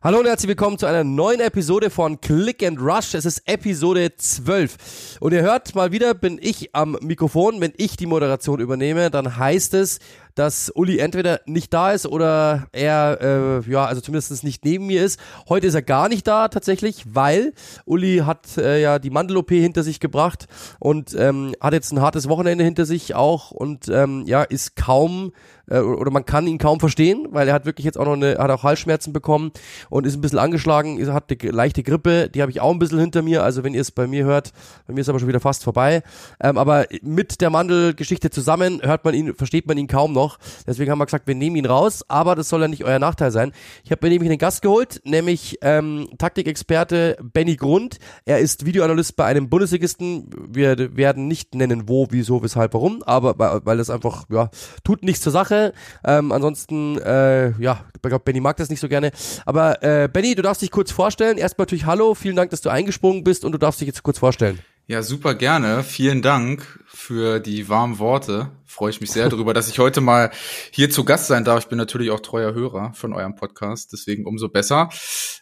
Hallo und herzlich willkommen zu einer neuen Episode von Click and Rush. Es ist Episode 12. Und ihr hört mal wieder, bin ich am Mikrofon. Wenn ich die Moderation übernehme, dann heißt es, dass Uli entweder nicht da ist oder er, äh, ja, also zumindest nicht neben mir ist. Heute ist er gar nicht da tatsächlich, weil Uli hat äh, ja die Mandel-OP hinter sich gebracht und ähm, hat jetzt ein hartes Wochenende hinter sich auch und ähm, ja, ist kaum äh, oder man kann ihn kaum verstehen, weil er hat wirklich jetzt auch noch eine, hat auch Halsschmerzen bekommen und ist ein bisschen angeschlagen, hat eine leichte Grippe, die habe ich auch ein bisschen hinter mir, also wenn ihr es bei mir hört, bei mir ist aber schon wieder fast vorbei, ähm, aber mit der Mandelgeschichte zusammen hört man ihn, versteht man ihn kaum noch noch. Deswegen haben wir gesagt, wir nehmen ihn raus, aber das soll ja nicht euer Nachteil sein. Ich habe mir nämlich einen Gast geholt, nämlich ähm, Taktikexperte Benny Grund. Er ist Videoanalyst bei einem Bundesligisten. Wir werden nicht nennen, wo, wieso, weshalb, warum, aber weil, weil das einfach, ja, tut nichts zur Sache. Ähm, ansonsten, äh, ja, ich glaube, Benny mag das nicht so gerne. Aber äh, Benny, du darfst dich kurz vorstellen. Erstmal natürlich Hallo, vielen Dank, dass du eingesprungen bist und du darfst dich jetzt kurz vorstellen. Ja, super gerne. Vielen Dank für die warmen Worte. Freue ich mich sehr darüber, dass ich heute mal hier zu Gast sein darf. Ich bin natürlich auch treuer Hörer von eurem Podcast, deswegen umso besser,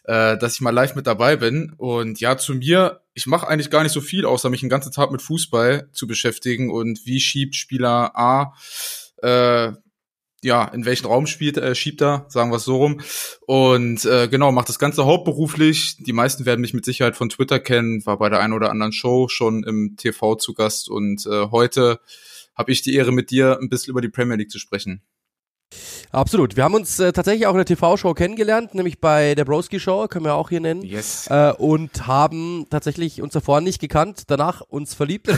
äh, dass ich mal live mit dabei bin. Und ja, zu mir, ich mache eigentlich gar nicht so viel, außer mich den ganzen Tag mit Fußball zu beschäftigen und wie schiebt Spieler A äh, ja, in welchen Raum spielt, äh, schiebt er, sagen wir es so rum. Und äh, genau, macht das Ganze hauptberuflich. Die meisten werden mich mit Sicherheit von Twitter kennen, war bei der einen oder anderen Show schon im TV zu Gast und äh, heute habe ich die Ehre, mit dir ein bisschen über die Premier League zu sprechen. Absolut. Wir haben uns äh, tatsächlich auch in der TV-Show kennengelernt, nämlich bei der Broski Show, können wir auch hier nennen. Yes. Äh, und haben tatsächlich uns davor nicht gekannt, danach uns verliebt.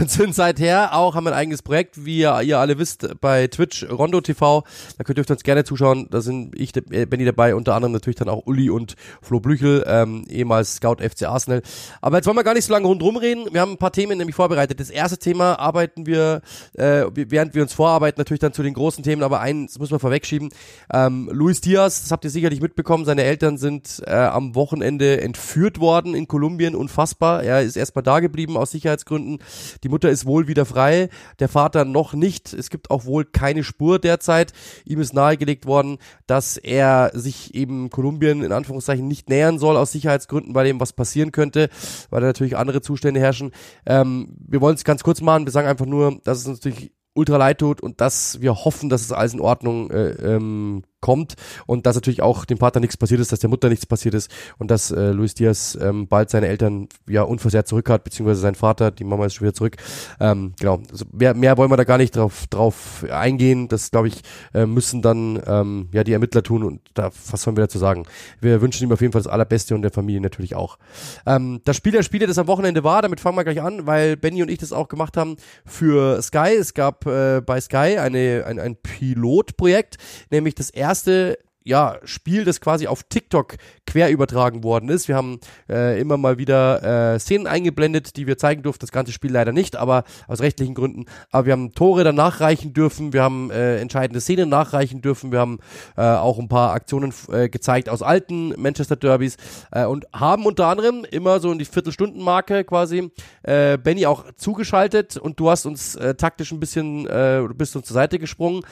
und sind seither auch, haben ein eigenes Projekt, wie ihr, ihr alle wisst, bei Twitch, Rondo TV. Da könnt ihr uns gerne zuschauen. Da sind ich, äh, Benny dabei, unter anderem natürlich dann auch Uli und Flo Blüchel, ähm, ehemals Scout FC Arsenal. Aber jetzt wollen wir gar nicht so lange rundherum reden. Wir haben ein paar Themen nämlich vorbereitet. Das erste Thema arbeiten wir, äh, während wir uns vorarbeiten, natürlich dann zu den großen Themen, aber eins muss man vorwegschieben. Ähm, Luis Diaz, das habt ihr sicherlich mitbekommen, seine Eltern sind äh, am Wochenende entführt worden in Kolumbien, unfassbar. Er ist erstmal da geblieben aus Sicherheitsgründen. Die Mutter ist wohl wieder frei, der Vater noch nicht. Es gibt auch wohl keine Spur derzeit. Ihm ist nahegelegt worden, dass er sich eben Kolumbien in Anführungszeichen nicht nähern soll aus Sicherheitsgründen, weil ihm was passieren könnte, weil da natürlich andere Zustände herrschen. Ähm, wir wollen es ganz kurz machen. Wir sagen einfach nur, dass es natürlich ultra leid tut und dass wir hoffen, dass es alles in Ordnung äh, ähm, kommt und dass natürlich auch dem Vater nichts passiert ist, dass der Mutter nichts passiert ist und dass äh, Luis Diaz ähm, bald seine Eltern ja unversehrt zurück hat, beziehungsweise sein Vater, die Mama ist schon wieder zurück. Ähm, genau, also mehr, mehr wollen wir da gar nicht drauf, drauf eingehen. Das, glaube ich, äh, müssen dann ähm, ja die Ermittler tun und da, was sollen wir dazu sagen? Wir wünschen ihm auf jeden Fall das Allerbeste und der Familie natürlich auch. Ähm, das Spiel der Spiele, das am Wochenende war, damit fangen wir gleich an, weil Benny und ich das auch gemacht haben für Sky. Es gab äh, bei Sky eine, ein, ein Pilotprojekt, nämlich das erste erste ja, Spiel, das quasi auf TikTok quer übertragen worden ist. Wir haben äh, immer mal wieder äh, Szenen eingeblendet, die wir zeigen durften. Das ganze Spiel leider nicht, aber aus rechtlichen Gründen. Aber wir haben Tore dann nachreichen dürfen. Wir haben äh, entscheidende Szenen nachreichen dürfen. Wir haben äh, auch ein paar Aktionen äh, gezeigt aus alten Manchester Derbys äh, und haben unter anderem immer so in die Viertelstundenmarke quasi äh, Benny auch zugeschaltet und du hast uns äh, taktisch ein bisschen, äh, bist uns zur Seite gesprungen.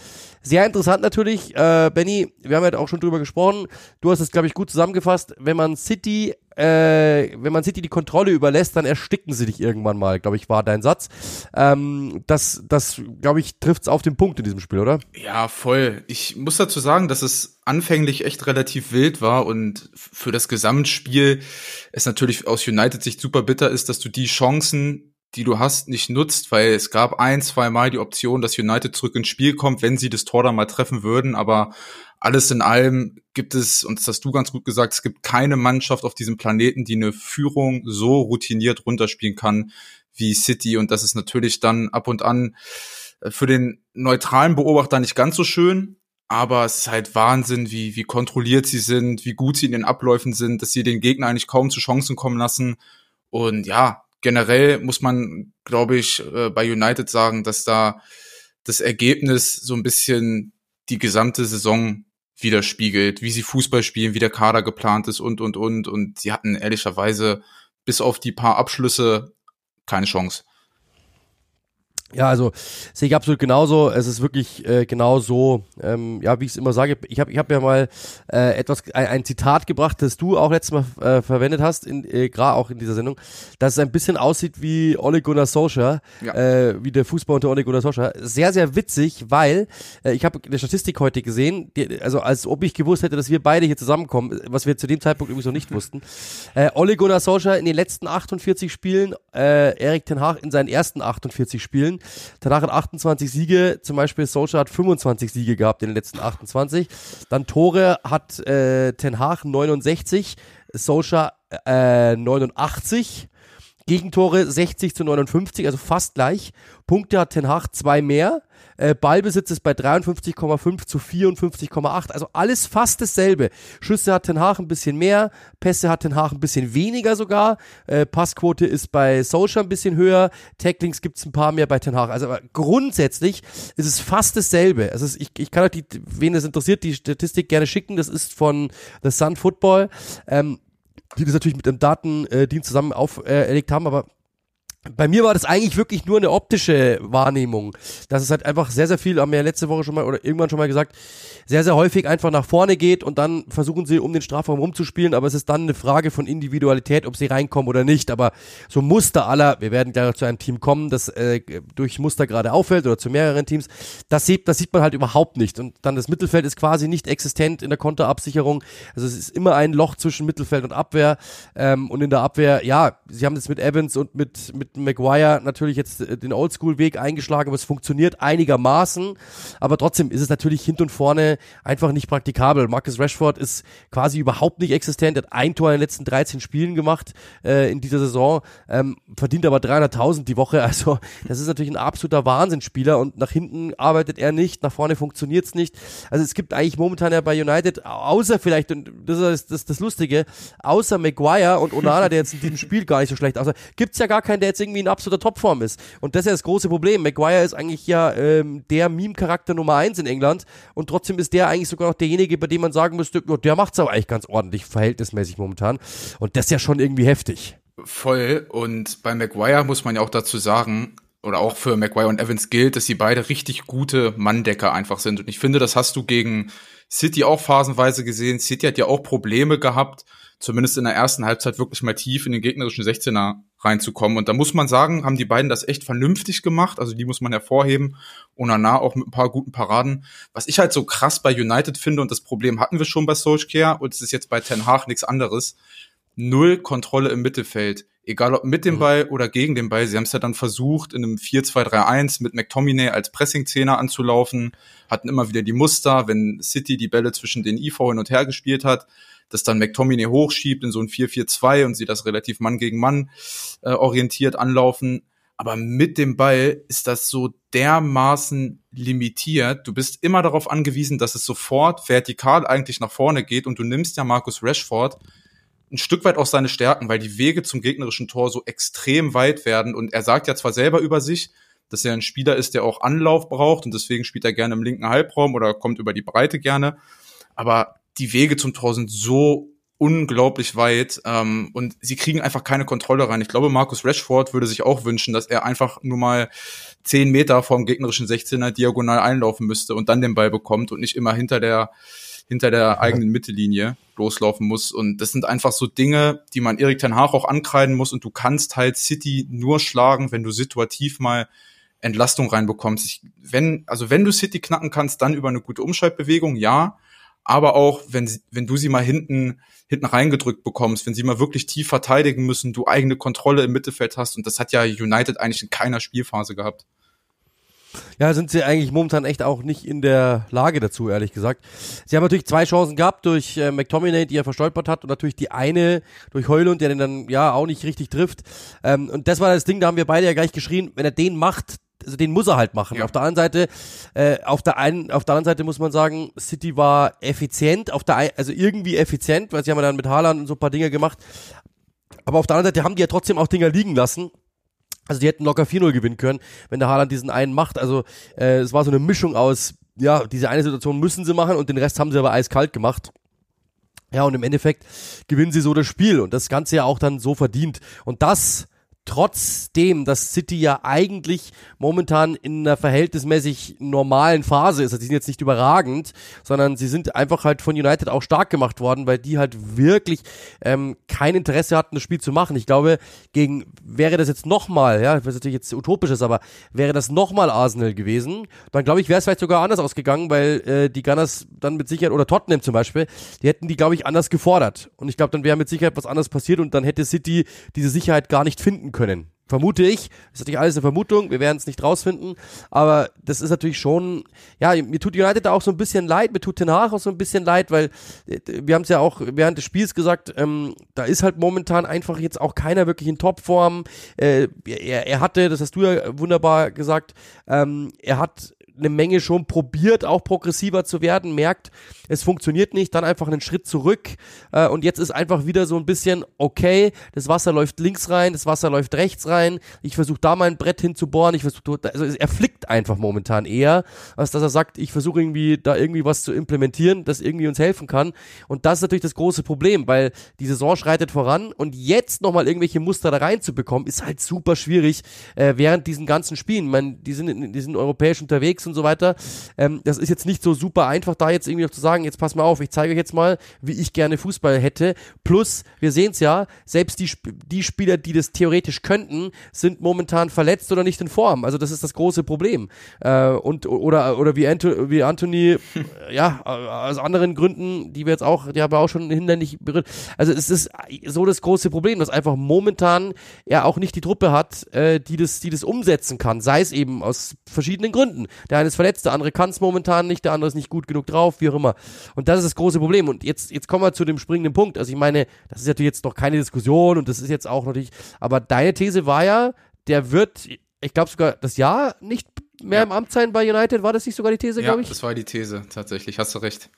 Sehr interessant natürlich, äh, Benny, wir haben ja auch schon drüber gesprochen. Du hast es, glaube ich, gut zusammengefasst. Wenn man City, äh, wenn man City die Kontrolle überlässt, dann ersticken sie dich irgendwann mal, glaube ich, war dein Satz. Ähm, das, das, glaube ich, trifft es auf den Punkt in diesem Spiel, oder? Ja, voll. Ich muss dazu sagen, dass es anfänglich echt relativ wild war und für das Gesamtspiel es natürlich aus United-Sicht super bitter ist, dass du die Chancen die du hast, nicht nutzt, weil es gab ein, zwei Mal die Option, dass United zurück ins Spiel kommt, wenn sie das Tor dann mal treffen würden. Aber alles in allem gibt es, und das hast du ganz gut gesagt, es gibt keine Mannschaft auf diesem Planeten, die eine Führung so routiniert runterspielen kann wie City. Und das ist natürlich dann ab und an äh, für den neutralen Beobachter nicht ganz so schön. Aber es ist halt Wahnsinn, wie, wie kontrolliert sie sind, wie gut sie in den Abläufen sind, dass sie den Gegner eigentlich kaum zu Chancen kommen lassen. Und ja, generell muss man, glaube ich, äh, bei United sagen, dass da das Ergebnis so ein bisschen die gesamte Saison widerspiegelt, wie sie Fußball spielen, wie der Kader geplant ist und, und, und. Und sie hatten ehrlicherweise bis auf die paar Abschlüsse keine Chance. Ja, also sehe ich absolut genauso. Es ist wirklich äh, genau so, ähm, ja, wie ich es immer sage. Ich habe ich hab ja mal äh, etwas ein, ein Zitat gebracht, das du auch letztes Mal äh, verwendet hast, in, äh, gerade auch in dieser Sendung, dass es ein bisschen aussieht wie Ole Gunnar Solskjaer, ja. äh, wie der Fußball unter Ole Gunnar Solskjaer. Sehr, sehr witzig, weil äh, ich habe eine Statistik heute gesehen, die, also als ob ich gewusst hätte, dass wir beide hier zusammenkommen, was wir zu dem Zeitpunkt übrigens noch nicht wussten. Äh, Ole Gunnar Solskjaer in den letzten 48 Spielen, äh, Erik Ten Hag in seinen ersten 48 Spielen Spielen. Danach hat 28 Siege, zum Beispiel Solskjaer hat 25 Siege gehabt in den letzten 28. Dann Tore hat äh, Ten Hag 69, Solskjaer äh, 89. Gegentore 60 zu 59, also fast gleich. Punkte hat Ten Hag zwei mehr. Äh, Ballbesitz ist bei 53,5 zu 54,8. Also alles fast dasselbe. Schüsse hat Ten Hag ein bisschen mehr, Pässe hat Ten Hag ein bisschen weniger sogar. Äh, Passquote ist bei Solskjaer ein bisschen höher. Tacklings gibt es ein paar mehr bei Ten Hag. Also grundsätzlich ist es fast dasselbe. Also ich, ich kann euch, die, wen es interessiert, die Statistik gerne schicken. Das ist von The Sun Football. Ähm, die das natürlich mit dem Datendienst zusammen auferlegt haben, aber bei mir war das eigentlich wirklich nur eine optische Wahrnehmung. Das ist halt einfach sehr, sehr viel, haben wir ja letzte Woche schon mal oder irgendwann schon mal gesagt, sehr, sehr häufig einfach nach vorne geht und dann versuchen sie um den Strafraum rumzuspielen, aber es ist dann eine Frage von Individualität, ob sie reinkommen oder nicht. Aber so Muster aller, wir werden gleich zu einem Team kommen, das äh, durch Muster gerade auffällt oder zu mehreren Teams, das sieht, das sieht man halt überhaupt nicht. Und dann das Mittelfeld ist quasi nicht existent in der Konterabsicherung. Also es ist immer ein Loch zwischen Mittelfeld und Abwehr. Ähm, und in der Abwehr, ja, sie haben das mit Evans und mit, mit Maguire natürlich jetzt äh, den Oldschool-Weg eingeschlagen, aber es funktioniert einigermaßen. Aber trotzdem ist es natürlich hinten und vorne einfach nicht praktikabel. Marcus Rashford ist quasi überhaupt nicht existent, hat ein Tor in den letzten 13 Spielen gemacht äh, in dieser Saison, ähm, verdient aber 300.000 die Woche. Also das ist natürlich ein absoluter Wahnsinnsspieler und nach hinten arbeitet er nicht, nach vorne funktioniert's nicht. Also es gibt eigentlich momentan ja bei United, außer vielleicht, und das ist das, das Lustige, außer Maguire und Onana, der jetzt in diesem Spiel gar nicht so schlecht aussah, gibt's ja gar keinen, der jetzt irgendwie in absoluter Topform ist. Und das ist ja das große Problem. Maguire ist eigentlich ja ähm, der Meme-Charakter Nummer eins in England und trotzdem ist der eigentlich sogar noch derjenige, bei dem man sagen müsste, oh, der macht's aber eigentlich ganz ordentlich, verhältnismäßig momentan. Und das ist ja schon irgendwie heftig. Voll. Und bei Maguire muss man ja auch dazu sagen, oder auch für Maguire und Evans gilt, dass sie beide richtig gute Manndecker einfach sind. Und ich finde, das hast du gegen City auch phasenweise gesehen. City hat ja auch Probleme gehabt, zumindest in der ersten Halbzeit wirklich mal tief in den gegnerischen 16er reinzukommen. Und da muss man sagen, haben die beiden das echt vernünftig gemacht. Also die muss man hervorheben. Onana auch mit ein paar guten Paraden. Was ich halt so krass bei United finde, und das Problem hatten wir schon bei Solskjaer, und es ist jetzt bei Ten Hag nichts anderes, null Kontrolle im Mittelfeld. Egal ob mit dem mhm. Ball oder gegen den Ball. Sie haben es ja dann versucht, in einem 4-2-3-1 mit McTominay als Pressing-Zehner anzulaufen, hatten immer wieder die Muster, wenn City die Bälle zwischen den IV hin und her gespielt hat, dass dann McTominay hochschiebt in so ein 4-4-2 und sie das relativ Mann gegen Mann äh, orientiert anlaufen. Aber mit dem Ball ist das so dermaßen limitiert. Du bist immer darauf angewiesen, dass es sofort vertikal eigentlich nach vorne geht und du nimmst ja Markus Rashford ein Stück weit auch seine Stärken, weil die Wege zum gegnerischen Tor so extrem weit werden und er sagt ja zwar selber über sich, dass er ein Spieler ist, der auch Anlauf braucht und deswegen spielt er gerne im linken Halbraum oder kommt über die Breite gerne, aber die Wege zum Tor sind so unglaublich weit ähm, und sie kriegen einfach keine Kontrolle rein. Ich glaube, Markus Rashford würde sich auch wünschen, dass er einfach nur mal zehn Meter vom gegnerischen 16er diagonal einlaufen müsste und dann den Ball bekommt und nicht immer hinter der hinter der eigenen Mittellinie loslaufen muss. Und das sind einfach so Dinge, die man Erik Ten Hag auch ankreiden muss. Und du kannst halt City nur schlagen, wenn du situativ mal Entlastung reinbekommst. Ich, wenn, also wenn du City knacken kannst, dann über eine gute Umschaltbewegung, ja aber auch wenn, sie, wenn du sie mal hinten, hinten reingedrückt bekommst, wenn sie mal wirklich tief verteidigen müssen, du eigene Kontrolle im Mittelfeld hast und das hat ja United eigentlich in keiner Spielphase gehabt. Ja, sind sie eigentlich momentan echt auch nicht in der Lage dazu, ehrlich gesagt. Sie haben natürlich zwei Chancen gehabt durch äh, McTominay, die er verstolpert hat, und natürlich die eine durch Heulund, der den dann ja auch nicht richtig trifft. Ähm, und das war das Ding, da haben wir beide ja gleich geschrien, wenn er den macht, also den muss er halt machen. Ja. Auf der anderen Seite, äh, auf der einen, auf der anderen Seite muss man sagen, City war effizient, auf der ein, also irgendwie effizient, weil sie haben dann mit Haaland und so ein paar Dinge gemacht. Aber auf der anderen Seite haben die ja trotzdem auch Dinger liegen lassen. Also die hätten locker 4-0 gewinnen können, wenn der Haaland diesen einen macht. Also äh, es war so eine Mischung aus, ja, diese eine Situation müssen sie machen und den Rest haben sie aber eiskalt gemacht. Ja, und im Endeffekt gewinnen sie so das Spiel und das Ganze ja auch dann so verdient. Und das trotzdem, dass City ja eigentlich momentan in einer verhältnismäßig normalen Phase ist. Also die sind jetzt nicht überragend, sondern sie sind einfach halt von United auch stark gemacht worden, weil die halt wirklich ähm, kein Interesse hatten, das Spiel zu machen. Ich glaube, gegen wäre das jetzt nochmal, ja, was natürlich jetzt utopisch ist, aber wäre das nochmal Arsenal gewesen, dann glaube ich, wäre es vielleicht sogar anders ausgegangen, weil äh, die Gunners dann mit Sicherheit, oder Tottenham zum Beispiel, die hätten die, glaube ich, anders gefordert. Und ich glaube, dann wäre mit Sicherheit was anderes passiert und dann hätte City diese Sicherheit gar nicht finden können. Vermute ich. Das ist natürlich alles eine Vermutung. Wir werden es nicht rausfinden. Aber das ist natürlich schon, ja, mir tut United da auch so ein bisschen leid. Mir tut Ten Hag auch so ein bisschen leid, weil äh, wir haben es ja auch während des Spiels gesagt, ähm, da ist halt momentan einfach jetzt auch keiner wirklich in Topform. Äh, er, er hatte, das hast du ja wunderbar gesagt, ähm, er hat eine Menge schon probiert, auch progressiver zu werden, merkt, es funktioniert nicht, dann einfach einen Schritt zurück. Äh, und jetzt ist einfach wieder so ein bisschen, okay, das Wasser läuft links rein, das Wasser läuft rechts rein, ich versuche da mein Brett hinzubohren, ich versuche, also er flickt einfach momentan eher, als dass er sagt, ich versuche irgendwie da irgendwie was zu implementieren, das irgendwie uns helfen kann. Und das ist natürlich das große Problem, weil die Saison schreitet voran und jetzt nochmal irgendwelche Muster da reinzubekommen, ist halt super schwierig äh, während diesen ganzen Spielen, meine, die sind, die sind europäisch unterwegs und so weiter, ähm, das ist jetzt nicht so super einfach, da jetzt irgendwie noch zu sagen, jetzt pass mal auf, ich zeige euch jetzt mal, wie ich gerne Fußball hätte. Plus, wir sehen es ja, selbst die, die Spieler, die das theoretisch könnten, sind momentan verletzt oder nicht in Form. Also das ist das große Problem. Äh, und oder oder wie, Anto, wie Anthony, ja, aus anderen Gründen, die wir jetzt auch, die haben wir auch schon hinderlich berührt. Also es ist so das große Problem, dass einfach momentan er auch nicht die Truppe hat, äh, die das, die das umsetzen kann. Sei es eben aus verschiedenen Gründen. Der eine ist verletzt, der andere kann es momentan nicht, der andere ist nicht gut genug drauf, wie auch immer. Und das ist das große Problem. Und jetzt, jetzt kommen wir zu dem springenden Punkt. Also ich meine, das ist natürlich jetzt noch keine Diskussion und das ist jetzt auch natürlich, aber deine These war ja, der wird, ich glaube sogar das Jahr nicht mehr ja. im Amt sein bei United. War das nicht sogar die These, ja, glaube ich? das war die These, tatsächlich. Hast du recht.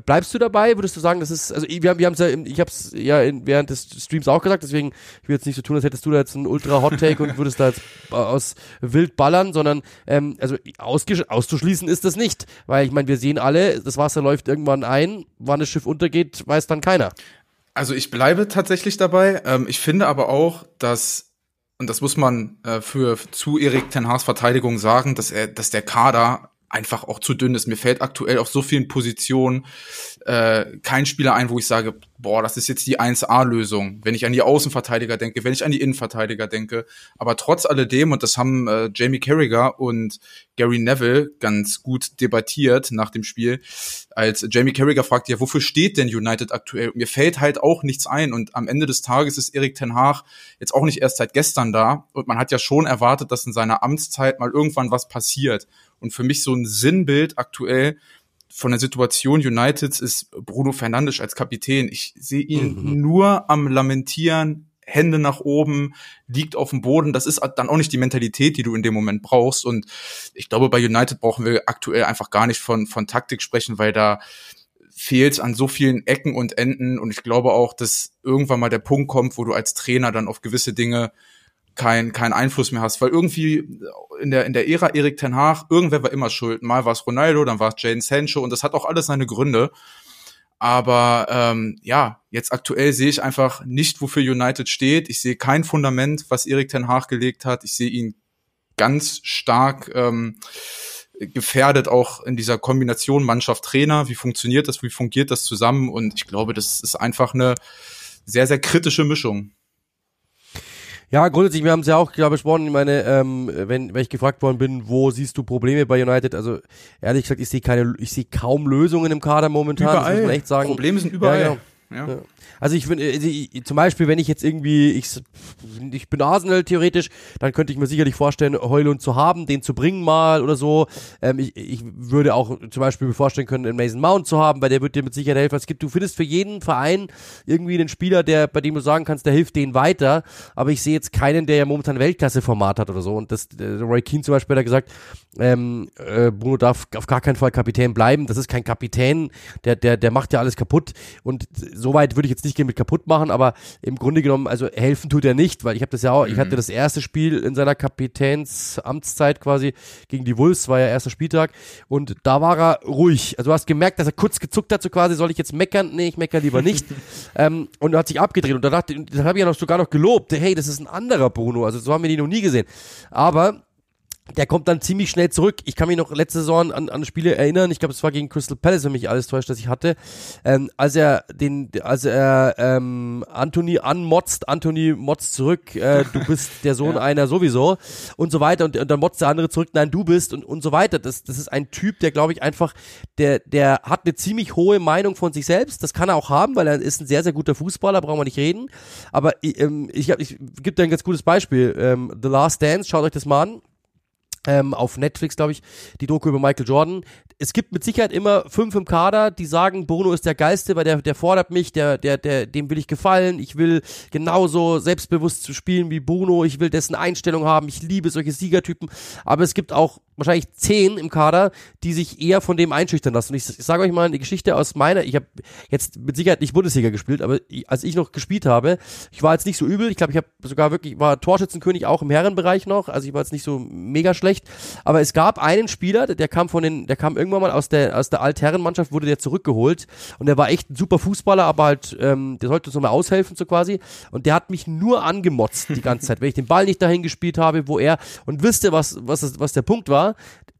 Bleibst du dabei? Würdest du sagen, das ist, also wir haben, wir haben ja, ich habe es ja in, während des Streams auch gesagt, deswegen ich will jetzt nicht so tun, als hättest du da jetzt einen ultra Hot Take und würdest da jetzt aus wild ballern, sondern ähm, also auszuschließen ist das nicht, weil ich meine, wir sehen alle, das Wasser läuft irgendwann ein, wann das Schiff untergeht, weiß dann keiner. Also ich bleibe tatsächlich dabei. Ähm, ich finde aber auch, dass und das muss man äh, für zu Erik Ten Haas Verteidigung sagen, dass er, dass der Kader einfach auch zu dünn ist. Mir fällt aktuell auf so vielen Positionen äh, kein Spieler ein, wo ich sage, boah, das ist jetzt die 1A-Lösung. Wenn ich an die Außenverteidiger denke, wenn ich an die Innenverteidiger denke. Aber trotz alledem, und das haben äh, Jamie Carragher und Gary Neville ganz gut debattiert nach dem Spiel, als Jamie Carragher fragt, ja, wofür steht denn United aktuell? Mir fällt halt auch nichts ein. Und am Ende des Tages ist Erik Ten Haag jetzt auch nicht erst seit gestern da. Und man hat ja schon erwartet, dass in seiner Amtszeit mal irgendwann was passiert. Und für mich so ein Sinnbild aktuell von der Situation Uniteds ist Bruno Fernandes als Kapitän. Ich sehe ihn mhm. nur am Lamentieren, Hände nach oben, liegt auf dem Boden. Das ist dann auch nicht die Mentalität, die du in dem Moment brauchst. Und ich glaube, bei United brauchen wir aktuell einfach gar nicht von, von Taktik sprechen, weil da fehlt an so vielen Ecken und Enden. Und ich glaube auch, dass irgendwann mal der Punkt kommt, wo du als Trainer dann auf gewisse Dinge kein, kein Einfluss mehr hast, weil irgendwie in der, in der Ära Erik Ten Haag, irgendwer war immer schuld. Mal war es Ronaldo, dann war es Jane Sancho und das hat auch alles seine Gründe. Aber ähm, ja, jetzt aktuell sehe ich einfach nicht, wofür United steht. Ich sehe kein Fundament, was Erik Ten Haag gelegt hat. Ich sehe ihn ganz stark ähm, gefährdet auch in dieser Kombination Mannschaft-Trainer. Wie funktioniert das? Wie fungiert das zusammen? Und ich glaube, das ist einfach eine sehr, sehr kritische Mischung. Ja, grundsätzlich, wir haben es ja auch klar besprochen. Ich meine, ähm, wenn, wenn ich gefragt worden bin, wo siehst du Probleme bei United? Also ehrlich gesagt, ich sehe keine, ich sehe kaum Lösungen im Kader momentan. Überall. Das muss man echt sagen. Probleme sind überall. Ja, genau. Ja. Also ich finde, äh, zum Beispiel, wenn ich jetzt irgendwie, ich, ich bin Arsenal theoretisch, dann könnte ich mir sicherlich vorstellen, Heulund zu haben, den zu bringen mal oder so. Ähm, ich, ich würde auch zum Beispiel mir vorstellen können, einen Mason Mount zu haben, weil der wird dir mit Sicherheit helfen. Es gibt, du findest für jeden Verein irgendwie einen Spieler, der, bei dem du sagen kannst, der hilft denen weiter. Aber ich sehe jetzt keinen, der ja momentan Weltklasse-Format hat oder so. Und das, äh, Roy Keane zum Beispiel hat gesagt, ähm, äh, Bruno darf auf gar keinen Fall Kapitän bleiben. Das ist kein Kapitän, der, der, der macht ja alles kaputt. Und so weit würde ich jetzt nicht gehen mit kaputt machen, aber im Grunde genommen, also helfen tut er nicht, weil ich habe das ja auch, mhm. ich hatte das erste Spiel in seiner Kapitänsamtszeit quasi gegen die Wolves, war ja erster Spieltag und da war er ruhig. Also du hast gemerkt, dass er kurz gezuckt hat, so quasi, soll ich jetzt meckern? Nee, ich meckere lieber nicht. ähm, und er hat sich abgedreht und da dachte, da habe ich ja noch sogar noch gelobt, hey, das ist ein anderer Bruno, also so haben wir die noch nie gesehen. Aber der kommt dann ziemlich schnell zurück. Ich kann mich noch letzte Saison an, an Spiele erinnern. Ich glaube, es war gegen Crystal Palace, wenn mich alles täuscht, dass ich hatte. Ähm, als er den, als er ähm, Anthony anmotzt, Anthony motzt zurück, äh, du bist der Sohn ja. einer sowieso und so weiter und, und dann motzt der andere zurück, nein, du bist und, und so weiter. Das, das ist ein Typ, der glaube ich einfach, der, der hat eine ziemlich hohe Meinung von sich selbst. Das kann er auch haben, weil er ist ein sehr, sehr guter Fußballer, brauchen wir nicht reden. Aber ähm, ich, ich, ich gebe dir ein ganz gutes Beispiel. Ähm, The Last Dance, schaut euch das mal an ähm, auf Netflix, glaube ich, die Doku über Michael Jordan. Es gibt mit Sicherheit immer fünf im Kader, die sagen, Bruno ist der Geilste, weil der, der fordert mich, der, der, der, dem will ich gefallen, ich will genauso selbstbewusst zu spielen wie Bruno, ich will dessen Einstellung haben, ich liebe solche Siegertypen. Aber es gibt auch wahrscheinlich zehn im Kader, die sich eher von dem einschüchtern lassen. Und ich, ich sage euch mal eine Geschichte aus meiner, ich habe jetzt mit Sicherheit nicht Bundesliga gespielt, aber ich, als ich noch gespielt habe, ich war jetzt nicht so übel, ich glaube, ich habe sogar wirklich, war Torschützenkönig auch im Herrenbereich noch, also ich war jetzt nicht so mega schlecht, aber es gab einen Spieler, der kam von den, der kam irgendwann mal aus der, aus der Altherrenmannschaft, wurde der zurückgeholt. Und der war echt ein super Fußballer, aber halt, ähm, der sollte uns nochmal aushelfen so quasi. Und der hat mich nur angemotzt die ganze Zeit, wenn ich den Ball nicht dahin gespielt habe, wo er, und wisst ihr, was, was, was der Punkt war?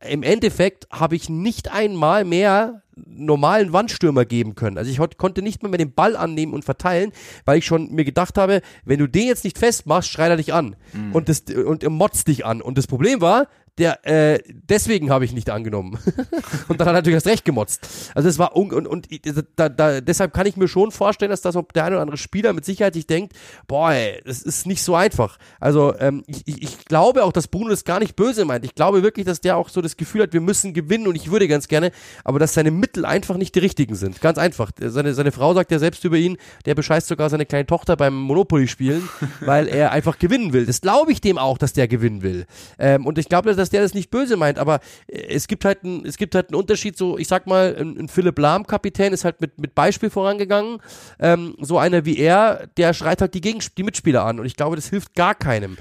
Im Endeffekt habe ich nicht einmal mehr normalen Wandstürmer geben können. Also ich konnte nicht mehr, mehr den Ball annehmen und verteilen, weil ich schon mir gedacht habe, wenn du den jetzt nicht festmachst, schreit er dich an mhm. und, das, und er motzt dich an. Und das Problem war, der, äh, deswegen habe ich nicht angenommen. und dann hat er natürlich erst recht gemotzt. Also es war, un und, und da, da, deshalb kann ich mir schon vorstellen, dass das der eine oder andere Spieler mit Sicherheit sich denkt, boah, ey, das ist nicht so einfach. Also ähm, ich, ich, ich glaube auch, dass Bruno das gar nicht böse meint. Ich glaube wirklich, dass der auch so das Gefühl hat, wir müssen gewinnen und ich würde ganz gerne, aber dass seine Mittel einfach nicht die richtigen sind. Ganz einfach. Seine, seine Frau sagt ja selbst über ihn, der bescheißt sogar seine kleine Tochter beim Monopoly spielen, weil er einfach gewinnen will. Das glaube ich dem auch, dass der gewinnen will. Ähm, und ich glaube, dass der das nicht böse meint, aber äh, es gibt halt ein, es gibt halt einen Unterschied, so, ich sag mal, ein, ein Philipp Lahm Kapitän ist halt mit, mit Beispiel vorangegangen, ähm, so einer wie er, der schreit halt die, Gegen die Mitspieler an und ich glaube, das hilft gar keinem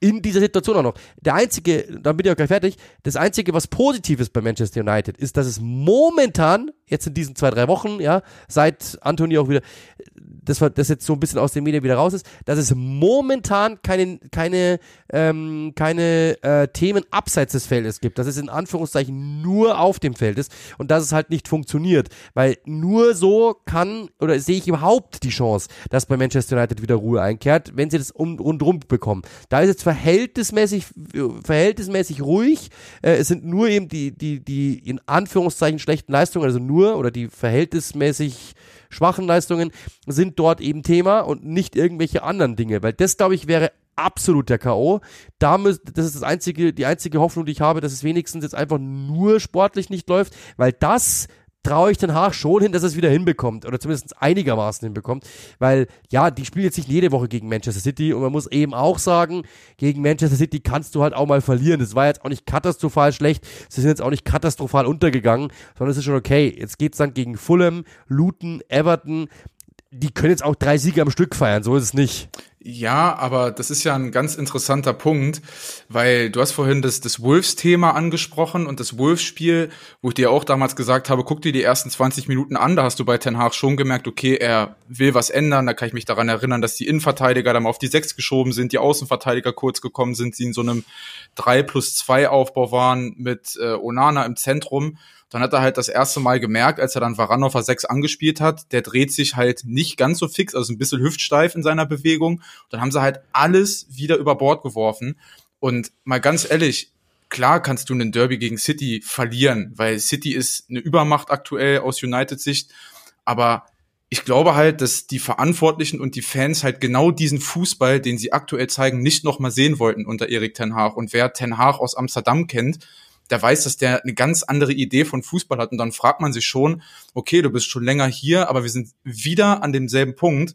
in dieser Situation auch noch. Der einzige, dann bin ich auch gleich fertig, das einzige, was positiv ist bei Manchester United, ist, dass es momentan, jetzt in diesen zwei, drei Wochen, ja, seit Anthony auch wieder, das, war, das jetzt so ein bisschen aus den Medien wieder raus ist, dass es momentan keine, keine, ähm, keine äh, Themen abseits des Feldes gibt, dass es in Anführungszeichen nur auf dem Feld ist und dass es halt nicht funktioniert, weil nur so kann oder sehe ich überhaupt die Chance, dass bei Manchester United wieder Ruhe einkehrt, wenn sie das um, rundrum bekommen. Da ist jetzt verhältnismäßig, verhältnismäßig ruhig, äh, es sind nur eben die, die, die in Anführungszeichen schlechten Leistungen, also nur oder die verhältnismäßig schwachen Leistungen sind dort eben Thema und nicht irgendwelche anderen Dinge, weil das, glaube ich, wäre absolut der K.O. Da müß, das ist das einzige, die einzige Hoffnung, die ich habe, dass es wenigstens jetzt einfach nur sportlich nicht läuft, weil das traue ich Den Haag schon hin, dass er es wieder hinbekommt oder zumindest einigermaßen hinbekommt, weil ja, die spielen jetzt nicht jede Woche gegen Manchester City und man muss eben auch sagen, gegen Manchester City kannst du halt auch mal verlieren. Das war jetzt auch nicht katastrophal schlecht, sie sind jetzt auch nicht katastrophal untergegangen, sondern es ist schon okay. Jetzt geht's dann gegen Fulham, Luton, Everton, die können jetzt auch drei Siege am Stück feiern, so ist es nicht. Ja, aber das ist ja ein ganz interessanter Punkt, weil du hast vorhin das, das Wolves-Thema angesprochen und das Wolves-Spiel, wo ich dir auch damals gesagt habe, guck dir die ersten 20 Minuten an, da hast du bei Ten Hag schon gemerkt, okay, er will was ändern, da kann ich mich daran erinnern, dass die Innenverteidiger dann mal auf die Sechs geschoben sind, die Außenverteidiger kurz gekommen sind, sie in so einem 3 plus 2 Aufbau waren mit äh, Onana im Zentrum dann hat er halt das erste Mal gemerkt, als er dann Varane auf 6 angespielt hat, der dreht sich halt nicht ganz so fix, also ein bisschen hüftsteif in seiner Bewegung. Dann haben sie halt alles wieder über Bord geworfen. Und mal ganz ehrlich, klar kannst du einen Derby gegen City verlieren, weil City ist eine Übermacht aktuell aus United Sicht. Aber ich glaube halt, dass die Verantwortlichen und die Fans halt genau diesen Fußball, den sie aktuell zeigen, nicht nochmal sehen wollten unter Erik Ten Haag. Und wer Ten Haag aus Amsterdam kennt, der weiß, dass der eine ganz andere Idee von Fußball hat. Und dann fragt man sich schon, okay, du bist schon länger hier, aber wir sind wieder an demselben Punkt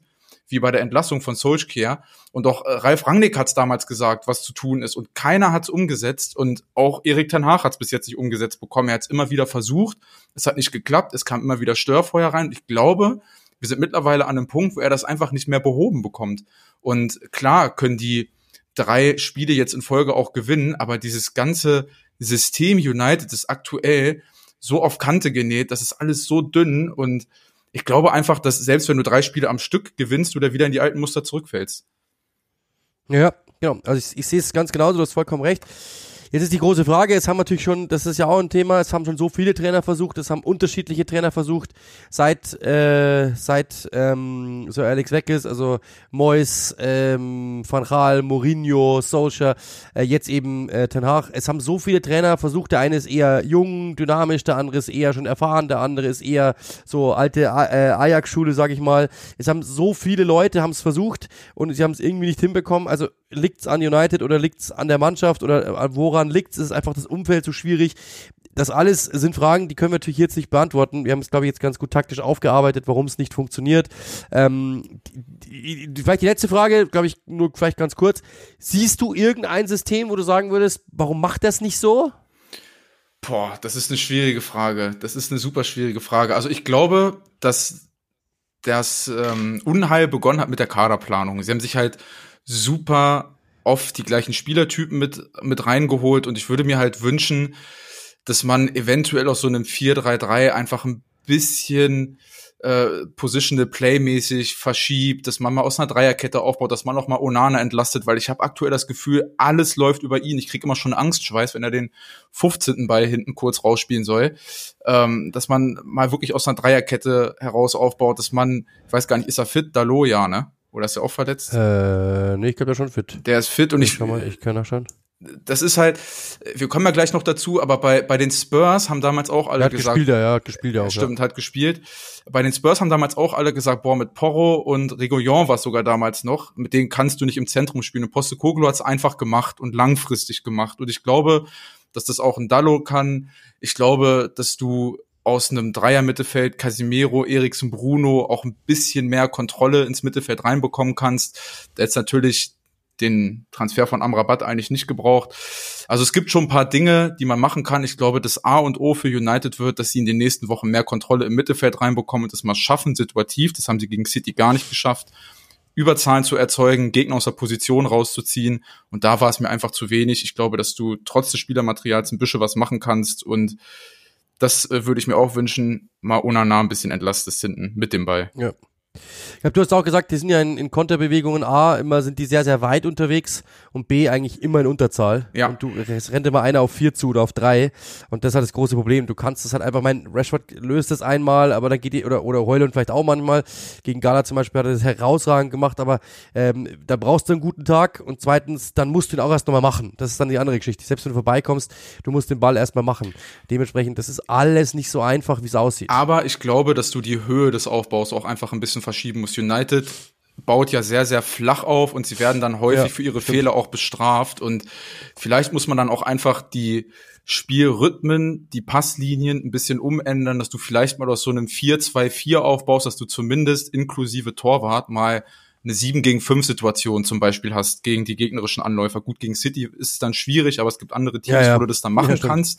wie bei der Entlassung von Solskjaer. Und auch äh, Ralf Rangnick hat es damals gesagt, was zu tun ist. Und keiner hat es umgesetzt. Und auch Erik Ten Haag hat es bis jetzt nicht umgesetzt bekommen. Er hat es immer wieder versucht. Es hat nicht geklappt. Es kam immer wieder Störfeuer rein. Ich glaube, wir sind mittlerweile an einem Punkt, wo er das einfach nicht mehr behoben bekommt. Und klar können die drei Spiele jetzt in Folge auch gewinnen, aber dieses ganze System United ist aktuell so auf Kante genäht, das ist alles so dünn und ich glaube einfach, dass selbst wenn du drei Spiele am Stück gewinnst, du da wieder in die alten Muster zurückfällst. Ja, genau. Also ich, ich sehe es ganz genauso, du hast vollkommen recht. Jetzt ist die große Frage, jetzt haben natürlich schon, das ist ja auch ein Thema, es haben schon so viele Trainer versucht, es haben unterschiedliche Trainer versucht, seit, äh, seit ähm, so Alex weg ist, also Mois, ähm, Van Gaal, Mourinho, Solskjaer, äh, jetzt eben äh, Ten Hag. Es haben so viele Trainer versucht, der eine ist eher jung, dynamisch, der andere ist eher schon erfahren, der andere ist eher so alte äh, Ajax-Schule, sag ich mal. Es haben so viele Leute haben es versucht und sie haben es irgendwie nicht hinbekommen. Also liegt's an United oder liegt's an der Mannschaft oder äh, woran liegt's? Es ist einfach das Umfeld so schwierig. Das alles sind Fragen, die können wir natürlich jetzt nicht beantworten. Wir haben es, glaube ich, jetzt ganz gut taktisch aufgearbeitet, warum es nicht funktioniert. Ähm, die, die, vielleicht die letzte Frage, glaube ich, nur vielleicht ganz kurz. Siehst du irgendein System, wo du sagen würdest, warum macht das nicht so? Boah, das ist eine schwierige Frage. Das ist eine super schwierige Frage. Also ich glaube, dass das ähm, Unheil begonnen hat mit der Kaderplanung. Sie haben sich halt super oft die gleichen Spielertypen mit, mit reingeholt und ich würde mir halt wünschen, dass man eventuell aus so einem 4-3-3 einfach ein bisschen äh, Positional Play-mäßig verschiebt, dass man mal aus einer Dreierkette aufbaut, dass man auch mal Onana entlastet, weil ich habe aktuell das Gefühl, alles läuft über ihn. Ich kriege immer schon Angstschweiß, wenn er den 15. Ball hinten kurz rausspielen soll. Ähm, dass man mal wirklich aus einer Dreierkette heraus aufbaut, dass man, ich weiß gar nicht, ist er fit? Dalo, ja, ne? Oder ist er auch verletzt? Äh, nee, ich glaube, der ist schon fit. Der ist fit und ich. Ich, kann mal, ich kann nachschauen. Das ist halt, wir kommen ja gleich noch dazu, aber bei, bei den Spurs haben damals auch alle Der hat gesagt. gespielt, ja, ja, hat gespielt ja auch. Stimmt, hat gespielt. Bei den Spurs haben damals auch alle gesagt, boah, mit Porro und Regoyon war es sogar damals noch, mit denen kannst du nicht im Zentrum spielen. Und Postecoglou hat es einfach gemacht und langfristig gemacht. Und ich glaube, dass das auch ein Dallo kann. Ich glaube, dass du aus einem Dreier-Mittelfeld Casimiro, Eriksen, Bruno auch ein bisschen mehr Kontrolle ins Mittelfeld reinbekommen kannst. Der jetzt natürlich den Transfer von Amrabat eigentlich nicht gebraucht. Also es gibt schon ein paar Dinge, die man machen kann. Ich glaube, das A und O für United wird, dass sie in den nächsten Wochen mehr Kontrolle im Mittelfeld reinbekommen und das mal schaffen, situativ. Das haben sie gegen City gar nicht geschafft. Überzahlen zu erzeugen, Gegner aus der Position rauszuziehen. Und da war es mir einfach zu wenig. Ich glaube, dass du trotz des Spielermaterials ein bisschen was machen kannst und das äh, würde ich mir auch wünschen, mal Onana ein bisschen entlastet hinten mit dem Ball. Ja. Ich glaube, du hast auch gesagt, die sind ja in, in Konterbewegungen A, immer sind die sehr, sehr weit unterwegs und B eigentlich immer in Unterzahl. Ja. Und du, es rennt immer einer auf vier zu oder auf drei. Und das ist halt das große Problem. Du kannst das halt einfach, mein Rashford löst das einmal, aber dann geht die, oder, oder Heuland vielleicht auch manchmal. Gegen Gala zum Beispiel hat er das herausragend gemacht, aber ähm, da brauchst du einen guten Tag und zweitens, dann musst du ihn auch erst nochmal machen. Das ist dann die andere Geschichte. Selbst wenn du vorbeikommst, du musst den Ball erstmal machen. Dementsprechend, das ist alles nicht so einfach, wie es aussieht. Aber ich glaube, dass du die Höhe des Aufbaus auch einfach ein bisschen verschieben musst. United baut ja sehr, sehr flach auf und sie werden dann häufig Ja, für ihre stimmt. Fehler auch bestraft. Und vielleicht muss man dann auch einfach die Spielrhythmen, die Passlinien ein bisschen umändern, dass du vielleicht mal aus so einem 4-2-4 aufbaust, dass du zumindest inklusive Torwart mal eine 7 gegen 5 Situation zum Beispiel hast gegen die gegnerischen Anläufer. Gut, gegen City ist es dann schwierig, aber es gibt andere Teams, Ja, ja. wo du das dann machen Ja, stimmt.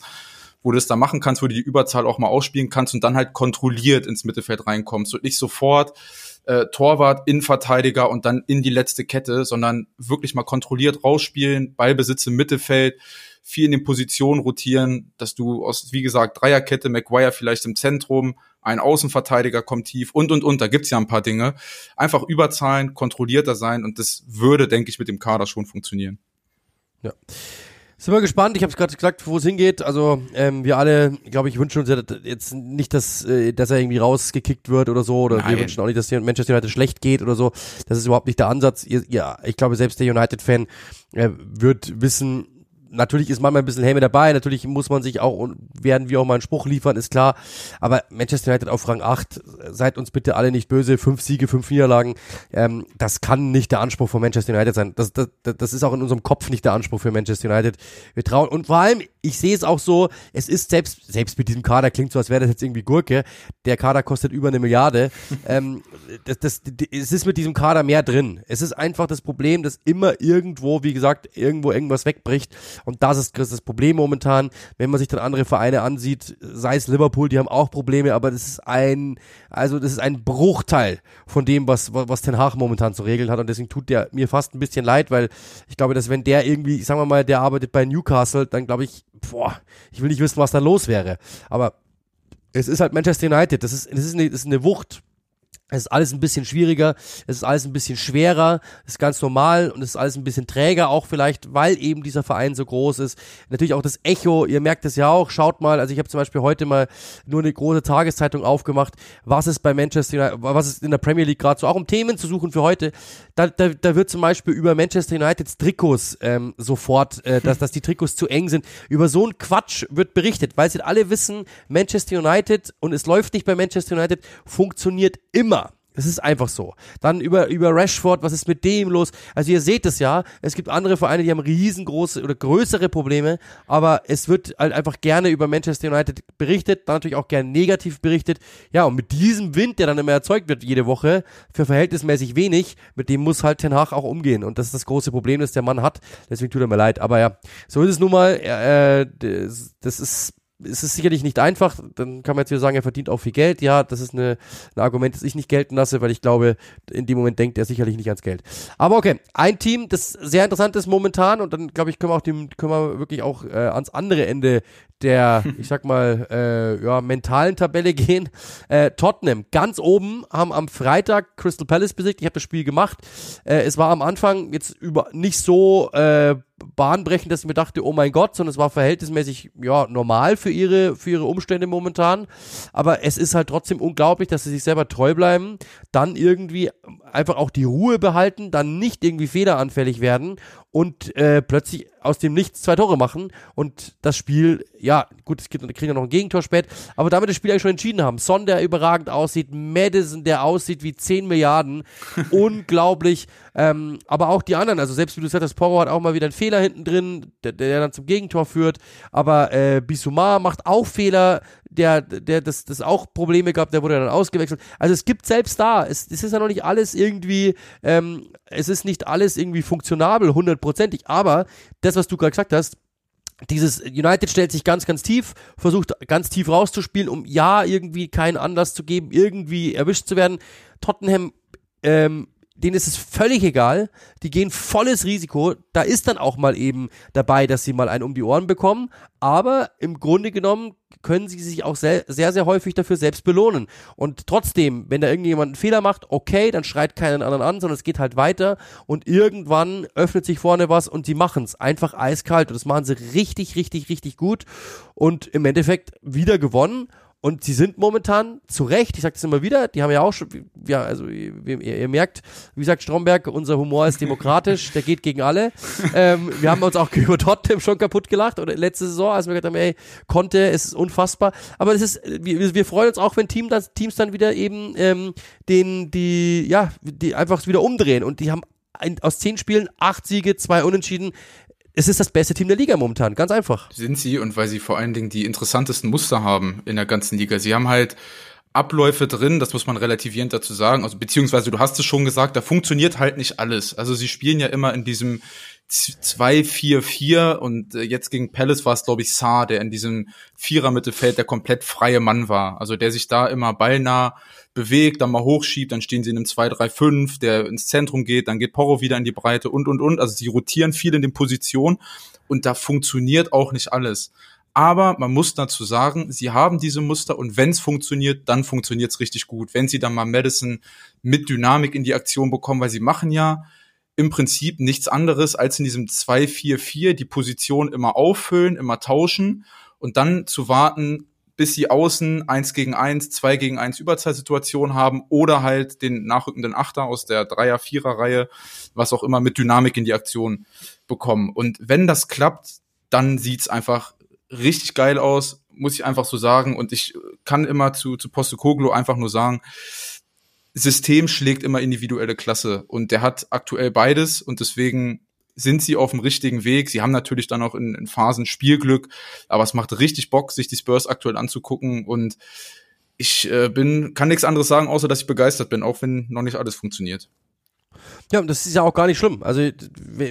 Wo du das dann machen kannst, wo du die Überzahl auch mal ausspielen kannst und dann halt kontrolliert ins Mittelfeld reinkommst und nicht sofort äh, Torwart, Innenverteidiger und dann in die letzte Kette, sondern wirklich mal kontrolliert rausspielen, Ballbesitz im Mittelfeld, viel in den Positionen rotieren, dass du aus, wie gesagt, Dreierkette, Maguire vielleicht im Zentrum, ein Außenverteidiger kommt tief und, und, und, da gibt's ja ein paar Dinge. Einfach überzahlen, kontrollierter sein und das würde, denke ich, mit dem Kader schon funktionieren. Sind wir gespannt. Ich habe es gerade gesagt, wo es hingeht. Also ähm, wir alle, glaube ich, wünschen uns ja jetzt nicht, dass, äh, dass er irgendwie rausgekickt wird oder so. Oder wir Nein. wünschen auch nicht, dass Manchester United schlecht geht oder so. Das ist überhaupt nicht der Ansatz. Ihr, ja, ich glaube, selbst der United-Fan äh, wird wissen, natürlich ist manchmal ein bisschen Häme dabei, natürlich muss man sich auch und werden wir auch mal einen Spruch liefern, ist klar. Aber Manchester United auf Rang 8, seid uns bitte alle nicht böse, fünf Siege, fünf Niederlagen, ähm, das kann nicht der Anspruch von Manchester United sein. Das, das, das ist auch in unserem Kopf nicht der Anspruch für Manchester United. Wir trauen, und vor allem, ich sehe es auch so, es ist selbst, selbst mit diesem Kader, klingt so, als wäre das jetzt irgendwie Gurke, der Kader kostet über eine Milliarde. ähm, das, das, es ist mit diesem Kader mehr drin. Es ist einfach das Problem, dass immer irgendwo, wie gesagt, irgendwo irgendwas wegbricht. Und das ist das Problem momentan, wenn man sich dann andere Vereine ansieht, sei es Liverpool, die haben auch Probleme, aber das ist ein, also das ist ein Bruchteil von dem, was, was Ten Hag momentan zu regeln hat. Und deswegen tut der mir fast ein bisschen leid, weil ich glaube, dass wenn der irgendwie, sagen wir mal, der arbeitet bei Newcastle, dann glaube ich, boah, ich will nicht wissen, was da los wäre. Aber es ist halt Manchester United. Das ist, das ist, eine, das ist eine Wucht. Es ist alles ein bisschen schwieriger, es ist alles ein bisschen schwerer, es ist ganz normal und es ist alles ein bisschen träger, auch vielleicht, weil eben dieser Verein so groß ist. Natürlich auch das Echo, ihr merkt es ja auch, schaut mal, also ich habe zum Beispiel heute mal nur eine große Tageszeitung aufgemacht, was ist bei Manchester United, was ist in der Premier League gerade so, auch um Themen zu suchen für heute. Da, da, da wird zum Beispiel über Manchester Uniteds Trikots ähm, sofort, äh, dass, dass die Trikots zu eng sind. Über so einen Quatsch wird berichtet, weil sie alle wissen, Manchester United und es läuft nicht bei Manchester United, funktioniert immer. Das ist einfach so. Dann über, über Rashford, was ist mit dem los? Also ihr seht es ja, es gibt andere Vereine, die haben riesengroße oder größere Probleme, aber es wird halt einfach gerne über Manchester United berichtet, dann natürlich auch gerne negativ berichtet. Ja, und mit diesem Wind, der dann immer erzeugt wird jede Woche, für verhältnismäßig wenig, mit dem muss halt Ten Hag auch umgehen. Und das ist das große Problem, das der Mann hat. Deswegen tut er mir leid. Aber ja, so ist es nun mal. Äh, das, das ist es ist sicherlich nicht einfach, dann kann man jetzt wieder sagen, er verdient auch viel Geld. Ja, das ist eine, ein Argument, das ich nicht gelten lasse, weil ich glaube, in dem Moment denkt er sicherlich nicht ans Geld. Aber okay, ein Team, das sehr interessant ist momentan und dann glaube ich, können wir auch dem, können wir wirklich auch äh, ans andere Ende der, ich sag mal, äh, ja, mentalen Tabelle gehen. Äh, Tottenham ganz oben haben am Freitag Crystal Palace besiegt. Ich habe das Spiel gemacht. Äh, es war am Anfang jetzt über nicht so äh, bahnbrechend, dass ich mir dachte, oh mein Gott, sondern es war verhältnismäßig ja normal für ihre für ihre Umstände momentan. Aber es ist halt trotzdem unglaublich, dass sie sich selber treu bleiben, dann irgendwie einfach auch die Ruhe behalten, dann nicht irgendwie fehleranfällig werden und äh, plötzlich aus dem Nichts zwei Tore machen und das Spiel, ja, gut, es gibt, kriegen ja noch ein Gegentor spät, aber damit das Spiel eigentlich schon entschieden haben. Son, der überragend aussieht, Madison, der aussieht wie 10 Milliarden, unglaublich, ähm, aber auch die anderen, also selbst wie du gesagt hast, Porro hat auch mal wieder einen Fehler hinten drin, der, der dann zum Gegentor führt, aber äh, Bissouma macht auch Fehler, der, der das, das auch Probleme gab, der wurde dann ausgewechselt. Also es gibt selbst da, es, es ist ja noch nicht alles irgendwie, ähm, es ist nicht alles irgendwie funktionabel, hundertprozentig, aber das, was du gerade gesagt hast, dieses United stellt sich ganz, ganz tief, versucht ganz tief rauszuspielen, um ja irgendwie keinen Anlass zu geben, irgendwie erwischt zu werden. Tottenham ähm, denen ist es völlig egal, die gehen volles Risiko, da ist dann auch mal eben dabei, dass sie mal einen um die Ohren bekommen, aber im Grunde genommen können sie sich auch sehr, sehr, sehr häufig dafür selbst belohnen. Und trotzdem, wenn da irgendjemand einen Fehler macht, okay, dann schreit keinen anderen an, sondern es geht halt weiter. Und irgendwann öffnet sich vorne was und sie machen es einfach eiskalt. Und das machen sie richtig, richtig, richtig gut. Und im Endeffekt wieder gewonnen und sie sind momentan zu Recht, ich sage das immer wieder, die haben ja auch schon, ja, also ihr, ihr, merkt, wie sagt Stromberg, unser Humor ist demokratisch, der geht gegen alle. Ähm, wir haben uns auch über Tottenham schon kaputt gelacht oder letzte Saison, als wir gesagt haben, ey, konnte, es ist unfassbar. Aber es ist, wir, wir freuen uns auch, wenn Team das, Teams dann wieder eben ähm, den, die, ja, die einfach wieder umdrehen und die haben ein, aus zehn Spielen acht Siege, zwei Unentschieden es ist das beste Team der Liga momentan, ganz einfach. Sind sie und weil sie vor allen Dingen die interessantesten Muster haben in der ganzen Liga. Sie haben halt Abläufe drin, das muss man relativierend dazu sagen. Also beziehungsweise du hast es schon gesagt, da funktioniert halt nicht alles. Also sie spielen ja immer in diesem 2-4-4 und äh, jetzt gegen Palace war es, glaube ich, Saar, der in diesem Vierer-Mittelfeld der komplett freie Mann war. Also der sich da immer ballnah bewegt, dann mal hochschiebt, dann stehen sie in einem 2-3-5, der ins Zentrum geht, dann geht Porro wieder in die Breite und, und, und. Also sie rotieren viel in den Positionen und da funktioniert auch nicht alles. Aber man muss dazu sagen, sie haben diese Muster und wenn es funktioniert, dann funktioniert es richtig gut. Wenn sie dann mal Madison mit Dynamik in die Aktion bekommen, weil sie machen ja im Prinzip nichts anderes als in diesem 2-4-4 die Position immer auffüllen, immer tauschen und dann zu warten, bis sie außen eins gegen eins, zwei gegen eins Überzahlsituation haben oder halt den nachrückenden Achter aus der Dreier-Vierer-Reihe, was auch immer, mit Dynamik in die Aktion bekommen. Und wenn das klappt, dann sieht's einfach richtig geil aus, muss ich einfach so sagen. Und ich kann immer zu, zu Postecoglou einfach nur sagen, System schlägt immer individuelle Klasse und der hat aktuell beides und deswegen sind sie auf dem richtigen Weg. Sie haben natürlich dann auch in, in Phasen Spielglück, aber es macht richtig Bock, sich die Spurs aktuell anzugucken und ich äh, bin, kann nichts anderes sagen, außer dass ich begeistert bin, auch wenn noch nicht alles funktioniert. Ja, das ist ja auch gar nicht schlimm. Also,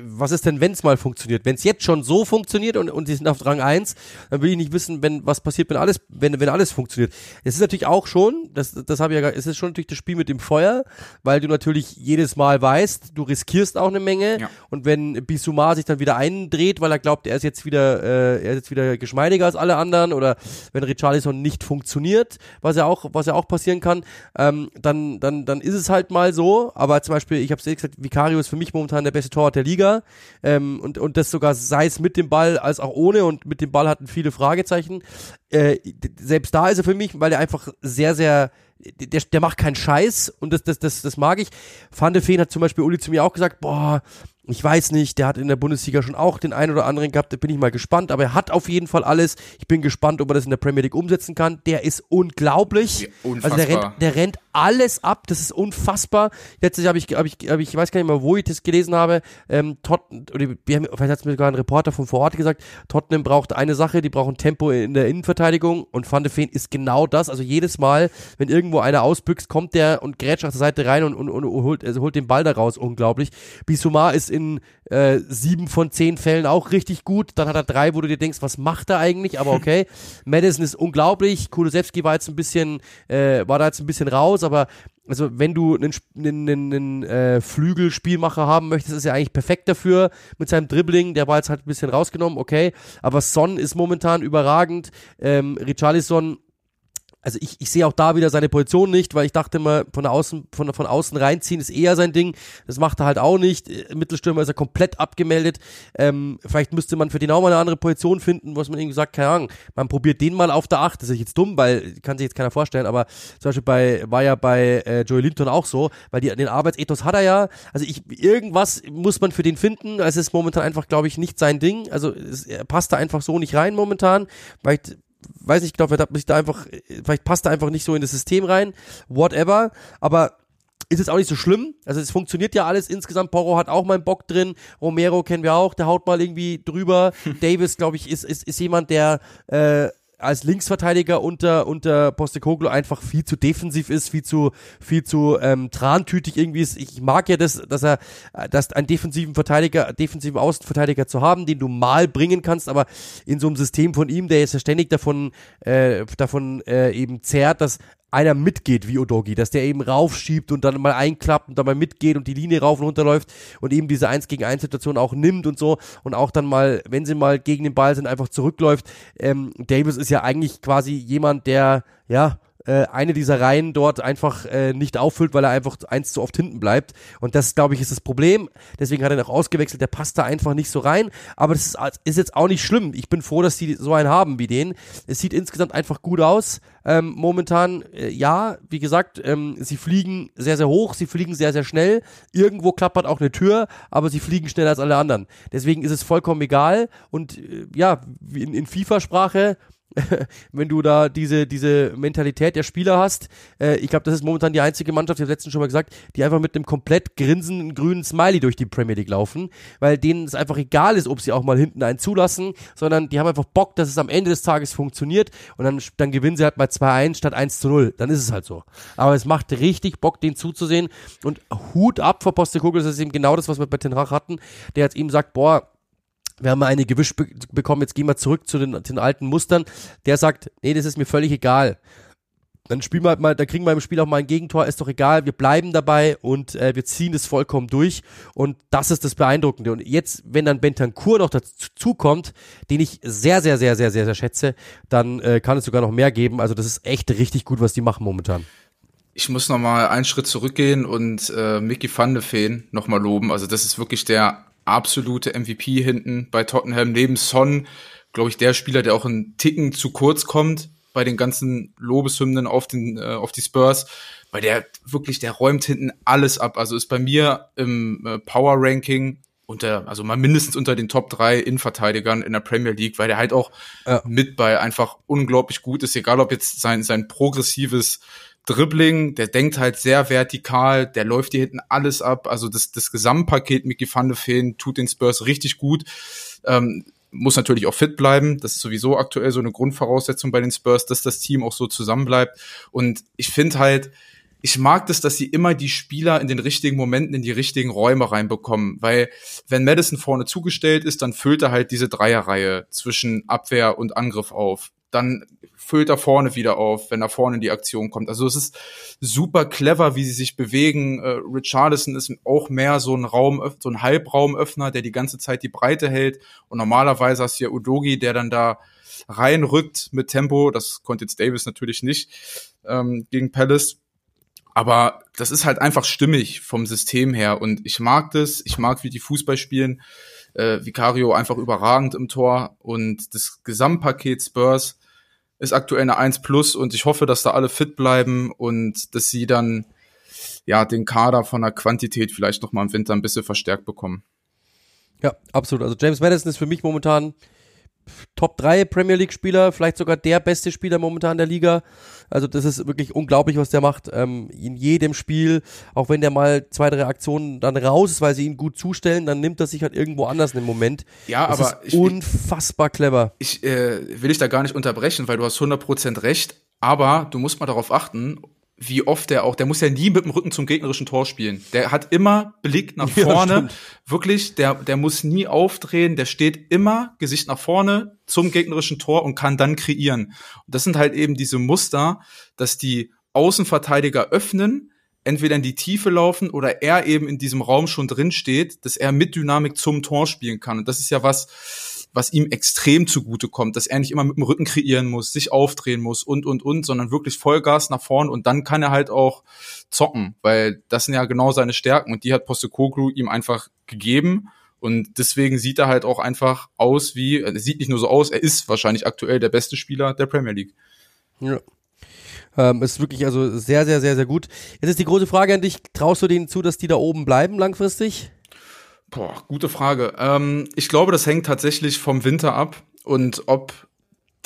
was ist denn, wenn es mal funktioniert? Wenn es jetzt schon so funktioniert und, und sie sind auf Rang 1, dann will ich nicht wissen, wenn was passiert, wenn alles, wenn, wenn alles funktioniert. Es ist natürlich auch schon, das, das habe ich ja, es ist schon natürlich das Spiel mit dem Feuer, weil du natürlich jedes Mal weißt, du riskierst auch eine Menge. Ja. Und wenn Bissouma sich dann wieder eindreht, weil er glaubt, er ist jetzt wieder, äh, er ist jetzt wieder geschmeidiger als alle anderen, oder wenn Richarlison nicht funktioniert, was ja auch, was ja auch passieren kann, ähm, dann, dann, dann ist es halt mal so. Aber zum Beispiel, ich habe es gesagt, Vicario ist für mich momentan der beste Torwart der Liga. Ähm, und, und das sogar sei es mit dem Ball als auch ohne. Und mit dem Ball hatten viele Fragezeichen. Äh, selbst da ist er für mich, weil er einfach sehr, sehr der, der macht keinen Scheiß und das, das, das, das mag ich. Van de Feen hat zum Beispiel Uli zu mir auch gesagt, boah, ich weiß nicht, der hat in der Bundesliga schon auch den einen oder anderen gehabt, da bin ich mal gespannt, aber er hat auf jeden Fall alles. Ich bin gespannt, ob er das in der Premier League umsetzen kann. Der ist unglaublich. Ja, also der rennt, der rennt alles ab, das ist unfassbar. Letztes Jahr habe ich, hab ich, hab ich, ich weiß gar nicht mehr, wo ich das gelesen habe, ähm, Tot, oder wir haben, vielleicht hat es mir sogar ein Reporter von vor Ort gesagt, Tottenham braucht eine Sache, die brauchen Tempo in der Innenverteidigung und Van de Feen ist genau das. Also jedes Mal, wenn irgendwo einer ausbüchst, kommt der und grätscht auf der Seite rein und, und, und, und holt, also holt den Ball da raus. Unglaublich. Bissouma ist in äh, sieben von zehn Fällen auch richtig gut. Dann hat er drei, wo du dir denkst, was macht er eigentlich? Aber okay. Madison ist unglaublich. Kulusewski war jetzt ein bisschen, äh, war da jetzt ein bisschen raus, aber also wenn du einen, einen, einen äh, Flügelspielmacher haben möchtest, ist er eigentlich perfekt dafür mit seinem Dribbling. Der war jetzt halt ein bisschen rausgenommen, okay. Aber Son ist momentan überragend. Ähm, Richarlison also ich, ich sehe auch da wieder seine Position nicht, weil ich dachte immer, von außen, von, von außen reinziehen ist eher sein Ding. Das macht er halt auch nicht. Mittelstürmer ist er komplett abgemeldet. Ähm, vielleicht müsste man für den auch mal eine andere Position finden, was man irgendwie sagt, keine Ahnung, man probiert den mal auf der Acht. Das ist jetzt dumm, weil kann sich jetzt keiner vorstellen, aber zum Beispiel bei, war ja bei äh, Joey Linton auch so, weil die, den Arbeitsethos hat er ja. Also ich, irgendwas muss man für den finden. Es ist momentan einfach, glaube ich, nicht sein Ding. Also es, er passt da einfach so nicht rein momentan. Vielleicht weiß nicht genau, vielleicht hat da einfach, vielleicht passt er einfach nicht so in das System rein, whatever, aber ist jetzt auch nicht so schlimm. Also es funktioniert ja alles insgesamt. Porro hat auch mal einen Bock drin. Romero kennen wir auch, der haut mal irgendwie drüber. Davis, glaube ich, ist, ist, ist jemand, der äh, als Linksverteidiger unter unter Postecoglou einfach viel zu defensiv ist, viel zu viel zu ähm, trantütig irgendwie ist. Ich mag ja das, dass er dass einen defensiven Verteidiger, defensiven Außenverteidiger zu haben, den du mal bringen kannst, aber in so einem System von ihm, der jetzt ja ständig davon äh, davon äh, eben zerrt, dass einer mitgeht wie Odogi, dass der eben raufschiebt und dann mal einklappt und dann mal mitgeht und die Linie rauf und runter läuft und eben diese 1 gegen 1 Situation auch nimmt und so und auch dann mal, wenn sie mal gegen den Ball sind, einfach zurückläuft. Ähm, Davis ist ja eigentlich quasi jemand, der, ja, äh, eine dieser Reihen dort einfach äh, nicht auffüllt, weil er einfach eins zu oft hinten bleibt. Und das, glaube ich, ist das Problem. Deswegen hat er noch ausgewechselt. Der passt da einfach nicht so rein. Aber das ist, ist jetzt auch nicht schlimm. Ich bin froh, dass die so einen haben wie den. Es sieht insgesamt einfach gut aus. Ähm, momentan, äh, ja, wie gesagt, ähm, sie fliegen sehr, sehr hoch, sie fliegen sehr, sehr schnell. Irgendwo klappert auch eine Tür, aber sie fliegen schneller als alle anderen. Deswegen ist es vollkommen egal. Und äh, ja, in, in FIFA-Sprache, wenn du da diese, diese Mentalität der Spieler hast. Äh, ich glaube, das ist momentan die einzige Mannschaft, ich habe letztens schon mal gesagt, die einfach mit einem komplett grinsenden grünen Smiley durch die Premier League laufen, weil denen es einfach egal ist, ob sie auch mal hinten einen zulassen, sondern die haben einfach Bock, dass es am Ende des Tages funktioniert und dann, dann gewinnen sie halt mal 2-1 statt 1 zu 0. Dann ist es halt so. Aber es macht richtig Bock, den zuzusehen und Hut ab vor Postekogel, das ist eben genau das, was wir bei Ten Hag hatten, der jetzt ihm sagt, boah, wir haben eine gewischt be bekommen, jetzt gehen wir zurück zu den, den alten Mustern. Der sagt, nee, das ist mir völlig egal. Dann spielen wir halt mal, da kriegen wir im Spiel auch mal ein Gegentor, ist doch egal, wir bleiben dabei und äh, wir ziehen es vollkommen durch und das ist das Beeindruckende. Und jetzt, wenn dann Bentancur noch dazu kommt, den ich sehr, sehr, sehr, sehr, sehr, sehr schätze, dann äh, kann es sogar noch mehr geben. Also das ist echt richtig gut, was die machen momentan ich muss noch mal einen Schritt zurückgehen und äh, Mickey van de Feen noch mal loben. Also das ist wirklich der absolute MVP hinten bei Tottenham. Neben Son, glaube ich, der Spieler, der auch einen Ticken zu kurz kommt bei den ganzen Lobeshymnen auf, den, äh, auf die Spurs, weil der wirklich, der räumt hinten alles ab. Also ist bei mir im äh, Power Ranking unter, also mal mindestens unter den Top 3 Innenverteidigern in der Premier League, weil der halt auch ja. mit bei einfach unglaublich gut ist, egal ob jetzt sein, sein progressives Dribbling, der denkt halt sehr vertikal, der läuft hier hinten alles ab. Also das, das Gesamtpaket Mickey van de Feen tut den Spurs richtig gut. Ähm, muss natürlich auch fit bleiben. Das ist sowieso aktuell so eine Grundvoraussetzung bei den Spurs, dass das Team auch so zusammenbleibt. Und ich finde halt, ich mag das, dass sie immer die Spieler in den richtigen Momenten in die richtigen Räume reinbekommen, weil wenn Madison vorne zugestellt ist, dann füllt er halt diese Dreierreihe zwischen Abwehr und Angriff auf. Dann füllt er vorne wieder auf, wenn er vorne in die Aktion kommt. Also es ist super clever, wie sie sich bewegen. Äh, Richardson ist auch mehr so ein Raum, so ein Halbraumöffner, der die ganze Zeit die Breite hält. Und normalerweise hast du ja Udogi, der dann da reinrückt mit Tempo. Das konnte jetzt Davis natürlich nicht ähm, gegen Palace. Aber das ist halt einfach stimmig vom System her und ich mag das. Ich mag, wie die Fußball spielen. Äh, Vicario einfach überragend im Tor und das Gesamtpaket Spurs ist aktuell eine 1 plus und ich hoffe, dass da alle fit bleiben und dass sie dann ja den Kader von der Quantität vielleicht noch mal im Winter ein bisschen verstärkt bekommen. Ja, absolut. Also James Madison ist für mich momentan Top 3 Premier League Spieler, vielleicht sogar der beste Spieler momentan der Liga. Also das ist wirklich unglaublich, was der macht. Ähm, in jedem Spiel, auch wenn der mal zwei, drei Aktionen dann raus ist, weil sie ihn gut zustellen, dann nimmt er sich halt irgendwo anders einen Moment. Ja, das aber ist ich, unfassbar clever. Ich äh, will ich da gar nicht unterbrechen, weil du hast 100% recht. Aber du musst mal darauf achten, wie oft der auch, der muss ja nie mit dem Rücken zum gegnerischen Tor spielen. Der hat immer Blick nach vorne. Ja, Wirklich, der, der muss nie aufdrehen, der steht immer Gesicht nach vorne zum gegnerischen Tor und kann dann kreieren. Und das sind halt eben diese Muster, dass die Außenverteidiger öffnen, entweder in die Tiefe laufen oder er eben in diesem Raum schon drin steht, dass er mit Dynamik zum Tor spielen kann. Und das ist ja was, was ihm extrem zugute kommt, dass er nicht immer mit dem Rücken kreieren muss, sich aufdrehen muss und, und, und, sondern wirklich Vollgas nach vorn und dann kann er halt auch zocken, weil das sind ja genau seine Stärken und die hat Postecoglou ihm einfach gegeben und deswegen sieht er halt auch einfach aus wie, er sieht nicht nur so aus, er ist wahrscheinlich aktuell der beste Spieler der Premier League. Ja. Ähm, ist wirklich also sehr, sehr, sehr, sehr gut. Jetzt ist die große Frage an dich, traust du denen zu, dass die da oben bleiben langfristig? Boah, gute Frage. Ähm, ich glaube, das hängt tatsächlich vom Winter ab und ob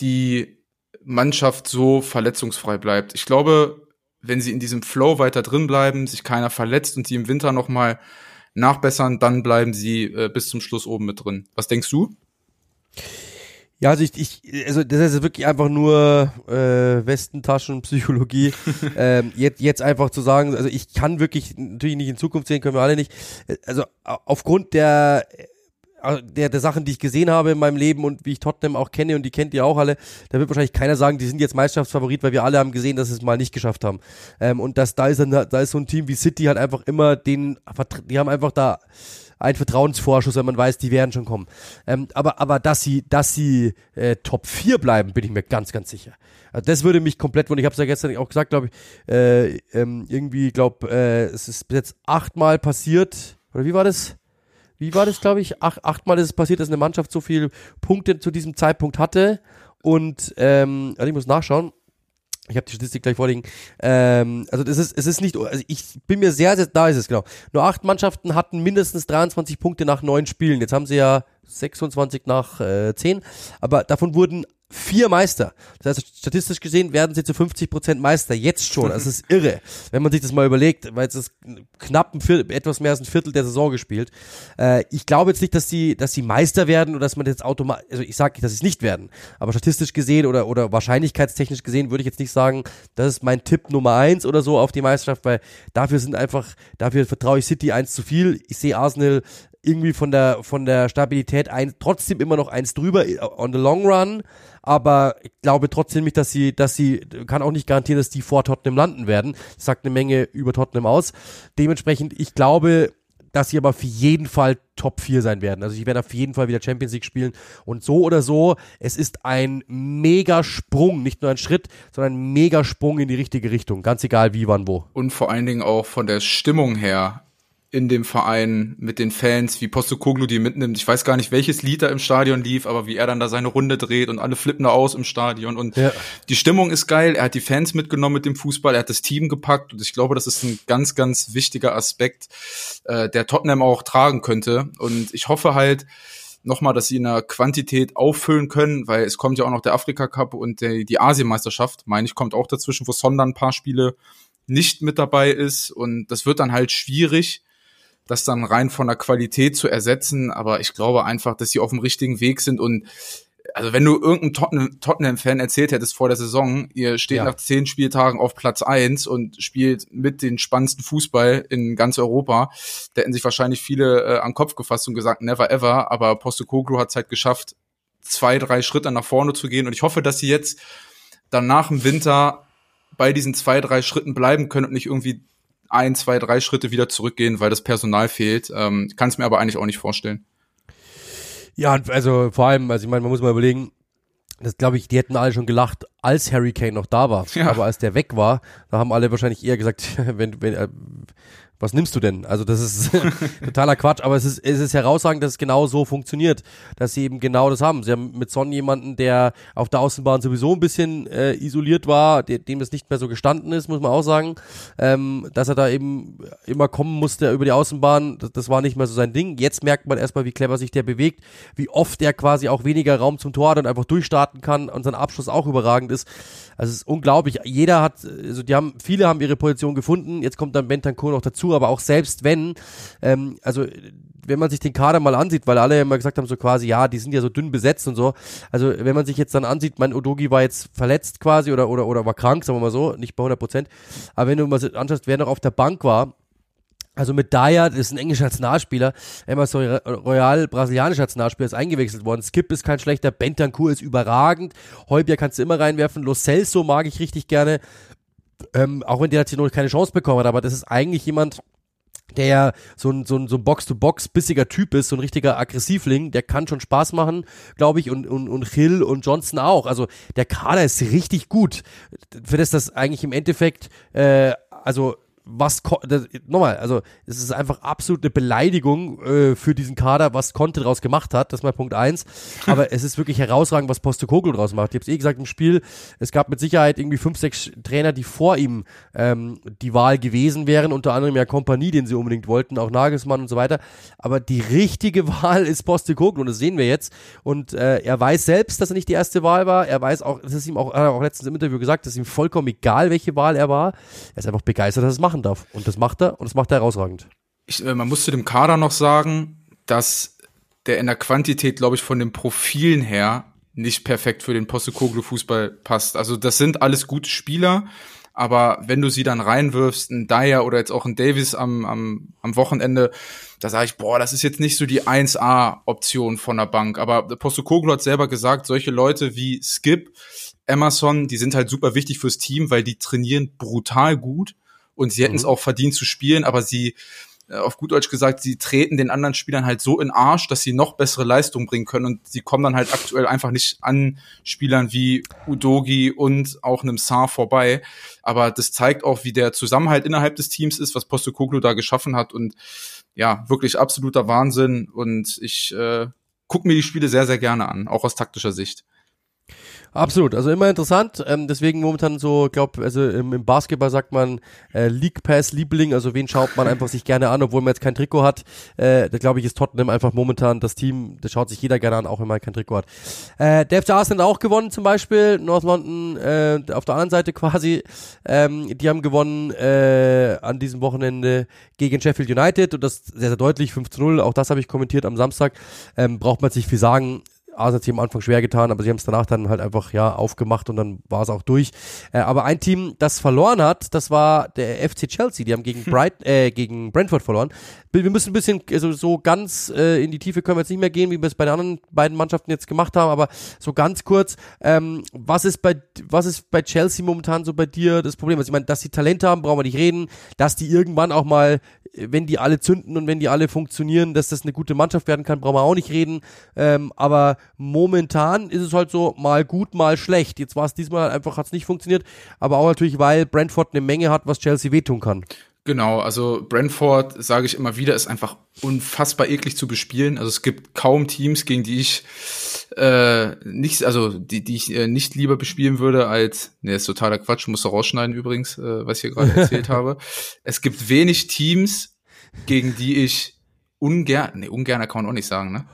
die Mannschaft so verletzungsfrei bleibt. Ich glaube, wenn sie in diesem Flow weiter drin bleiben, sich keiner verletzt und sie im Winter noch mal nachbessern, dann bleiben sie äh, bis zum Schluss oben mit drin. Was denkst du? Ja, also ich, ich also das ist wirklich einfach nur äh, Westentaschenpsychologie. ähm, jetzt, jetzt einfach zu sagen, also ich kann wirklich natürlich nicht in Zukunft sehen, können wir alle nicht. Also aufgrund der äh, der, der Sachen, die ich gesehen habe in meinem Leben und wie ich Tottenham auch kenne und die kennt ihr auch alle, da wird wahrscheinlich keiner sagen, die sind jetzt Meisterschaftsfavorit, weil wir alle haben gesehen, dass sie es mal nicht geschafft haben. Ähm, und dass da ist, dann, da ist so ein Team wie City halt einfach immer den, die haben einfach da ein Vertrauensvorschuss, wenn man weiß, die werden schon kommen. Ähm, aber, aber dass sie, dass sie äh, Top 4 bleiben, bin ich mir ganz, ganz sicher. Also das würde mich komplett wundern. Ich habe es ja gestern auch gesagt, glaube ich, äh, ähm, irgendwie, glaube äh, es ist bis jetzt achtmal passiert, oder wie war das? Wie war das, glaube ich? Ach, achtmal ist es passiert, dass eine Mannschaft so viele Punkte zu diesem Zeitpunkt hatte. Und ähm, also ich muss nachschauen. Ich habe die Statistik gleich vorliegen. Ähm, also das ist, es ist nicht, also ich bin mir sehr, sehr, da ist es genau. Nur acht Mannschaften hatten mindestens 23 Punkte nach neun Spielen. Jetzt haben sie ja 26 nach äh, 10, aber davon wurden vier Meister. Das heißt, statistisch gesehen werden sie zu 50 Prozent Meister. Jetzt schon. Das ist irre. Wenn man sich das mal überlegt, weil es ist knapp ein Viertel, etwas mehr als ein Viertel der Saison gespielt. Äh, ich glaube jetzt nicht, dass sie, dass sie Meister werden oder dass man jetzt automatisch, also ich sage nicht, dass sie es nicht werden. Aber statistisch gesehen oder, oder wahrscheinlichkeitstechnisch gesehen würde ich jetzt nicht sagen, das ist mein Tipp Nummer eins oder so auf die Meisterschaft, weil dafür sind einfach, dafür vertraue ich City eins zu viel. Ich sehe Arsenal irgendwie von der, von der Stabilität ein, trotzdem immer noch eins drüber on the long run aber ich glaube trotzdem nicht, dass sie, dass sie, kann auch nicht garantieren, dass die vor Tottenham landen werden. Das sagt eine Menge über Tottenham aus. Dementsprechend, ich glaube, dass sie aber auf jeden Fall Top 4 sein werden. Also ich werde auf jeden Fall wieder Champions League spielen. Und so oder so, es ist ein Megasprung, nicht nur ein Schritt, sondern ein Megasprung in die richtige Richtung. Ganz egal wie, wann, wo. Und vor allen Dingen auch von der Stimmung her in dem Verein mit den Fans, wie Postokoglu die mitnimmt. Ich weiß gar nicht, welches Lied da im Stadion lief, aber wie er dann da seine Runde dreht und alle flippen da aus im Stadion. Und ja. die Stimmung ist geil. Er hat die Fans mitgenommen mit dem Fußball, er hat das Team gepackt und ich glaube, das ist ein ganz, ganz wichtiger Aspekt, äh, der Tottenham auch tragen könnte. Und ich hoffe halt, nochmal, dass sie in der Quantität auffüllen können, weil es kommt ja auch noch der Afrika Cup und der, die Asienmeisterschaft, meine ich, kommt auch dazwischen, wo Son dann ein paar Spiele nicht mit dabei ist und das wird dann halt schwierig, das dann rein von der Qualität zu ersetzen, aber ich glaube einfach, dass sie auf dem richtigen Weg sind. Und also wenn du irgendeinem Tottenham-Fan erzählt hättest vor der Saison, ihr steht ja. nach zehn Spieltagen auf Platz eins und spielt mit den spannendsten Fußball in ganz Europa, da hätten sich wahrscheinlich viele äh, an den Kopf gefasst und gesagt, never ever, aber Postecoglou hat es halt geschafft, zwei, drei Schritte nach vorne zu gehen. Und ich hoffe, dass sie jetzt dann nach dem Winter bei diesen zwei, drei Schritten bleiben können und nicht irgendwie ein, zwei, drei Schritte wieder zurückgehen, weil das Personal fehlt. Ähm, Kann es mir aber eigentlich auch nicht vorstellen. Ja, also vor allem, also ich meine, man muss mal überlegen, das glaube ich, die hätten alle schon gelacht, als Harry Kane noch da war. Ja. Aber als der weg war, da haben alle wahrscheinlich eher gesagt, wenn, wenn, äh, was nimmst du denn? Also das ist totaler Quatsch, aber es ist, es ist herausragend, dass es genau so funktioniert, dass sie eben genau das haben. Sie haben mit Son jemanden, der auf der Außenbahn sowieso ein bisschen äh, isoliert war, de dem es nicht mehr so gestanden ist, muss man auch sagen, ähm, dass er da eben immer kommen musste über die Außenbahn, das, das war nicht mehr so sein Ding. Jetzt merkt man erstmal, wie clever sich der bewegt, wie oft er quasi auch weniger Raum zum Tor hat und einfach durchstarten kann und sein Abschluss auch überragend ist. Also es ist unglaublich. Jeder hat, also die haben, viele haben ihre Position gefunden. Jetzt kommt dann Bentancur noch dazu, aber auch selbst wenn, ähm, also wenn man sich den Kader mal ansieht, weil alle immer gesagt haben, so quasi, ja, die sind ja so dünn besetzt und so. Also wenn man sich jetzt dann ansieht, mein Odogi war jetzt verletzt quasi oder, oder, oder war krank, sagen wir mal so, nicht bei 100 Prozent. Aber wenn du mal anschaust, wer noch auf der Bank war, also mit Dyer, das ist ein englischer Nationalspieler, Emerson Royal, brasilianischer Nationalspieler, ist eingewechselt worden. Skip ist kein schlechter, Bentancur ist überragend, Heubier kannst du immer reinwerfen, Lo Celso mag ich richtig gerne, ähm, auch wenn der hier noch keine Chance bekommen hat, aber das ist eigentlich jemand, der ja so ein, so ein, so ein Box-to-Box bissiger Typ ist, so ein richtiger Aggressivling, der kann schon Spaß machen, glaube ich, und, und, und Hill und Johnson auch. Also der Kader ist richtig gut. Für das das eigentlich im Endeffekt, äh, also was das, nochmal, also es ist einfach absolut eine Beleidigung äh, für diesen Kader, was Conte draus gemacht hat, das ist mal Punkt eins. Aber es ist wirklich herausragend, was Postekoglu draus macht. Ich habe es eh gesagt im Spiel, es gab mit Sicherheit irgendwie fünf, sechs Trainer, die vor ihm ähm, die Wahl gewesen wären, unter anderem ja Kompanie, den sie unbedingt wollten, auch Nagelsmann und so weiter. Aber die richtige Wahl ist Postekoglu und das sehen wir jetzt. Und äh, er weiß selbst, dass er nicht die erste Wahl war. Er weiß auch, das ist ihm auch, hat er auch letztens im Interview gesagt, dass ihm vollkommen egal, welche Wahl er war. Er ist einfach begeistert, dass er es machen machen darf. Und das macht er und das macht er herausragend. Ich, äh, man muss zu dem Kader noch sagen, dass der in der Quantität, glaube ich, von den Profilen her nicht perfekt für den Postecoglou-Fußball passt. Also das sind alles gute Spieler, aber wenn du sie dann reinwirfst, ein Dyer oder jetzt auch ein Davis am, am, am Wochenende, da sage ich, boah, das ist jetzt nicht so die 1A-Option von der Bank. Aber Postecoglou hat selber gesagt, solche Leute wie Skip, Emerson, die sind halt super wichtig fürs Team, weil die trainieren brutal gut und sie hätten mhm. es auch verdient zu spielen, aber sie äh, auf gut Deutsch gesagt, sie treten den anderen Spielern halt so in Arsch, dass sie noch bessere Leistungen bringen können und sie kommen dann halt aktuell einfach nicht an Spielern wie Udogi und auch einem Saar vorbei. Aber das zeigt auch, wie der Zusammenhalt innerhalb des Teams ist, was Postecoglou da geschaffen hat und ja, wirklich absoluter Wahnsinn und ich äh, gucke mir die Spiele sehr, sehr gerne an, auch aus taktischer Sicht. Absolut, also immer interessant. Ähm, deswegen momentan so, glaube also im, im, Basketball sagt man äh, League Pass Liebling, also wen schaut man einfach sich gerne an, obwohl man jetzt kein Trikot hat. Äh, da glaube ich ist Tottenham einfach momentan das Team, das schaut sich jeder gerne an, auch wenn man kein Trikot hat. Äh, der FC Arsenal auch gewonnen zum Beispiel, North London äh, auf der anderen Seite quasi. Ähm, die haben gewonnen äh, an diesem Wochenende gegen Sheffield United und das sehr, sehr deutlich, 5 zu 0, auch das habe ich kommentiert am Samstag. Ähm, braucht man sich viel sagen Arsenal hat sich am Anfang schwer getan, aber sie haben es danach dann halt einfach ja aufgemacht und dann war es auch durch. Äh, aber ein Team, das verloren hat, das war der FC Chelsea. Die haben gegen hm. Bright, äh, gegen Brentford verloren. Wir müssen ein bisschen, also so ganz äh, in die Tiefe können wir jetzt nicht mehr gehen, wie wir es bei den anderen beiden Mannschaften jetzt gemacht haben, aber so ganz kurz, ähm, was ist bei was ist bei Chelsea momentan so bei dir das Problem? Also ich meine, dass sie Talente haben, brauchen wir nicht reden, dass die irgendwann auch mal, wenn die alle zünden und wenn die alle funktionieren, dass das eine gute Mannschaft werden kann, brauchen wir auch nicht reden. Ähm, aber momentan ist es halt so mal gut, mal schlecht. Jetzt war es diesmal halt einfach, hat es nicht funktioniert, aber auch natürlich, weil Brentford eine Menge hat, was Chelsea wehtun kann. Genau, also Brentford, sage ich immer wieder, ist einfach unfassbar eklig zu bespielen. Also es gibt kaum Teams, gegen die ich äh, nicht, also die, die ich äh, nicht lieber bespielen würde als, ne, ist totaler Quatsch, muss du rausschneiden übrigens, äh, was ich hier gerade erzählt habe. Es gibt wenig Teams, gegen die ich ungern, ne, ungern kann man auch nicht sagen, ne?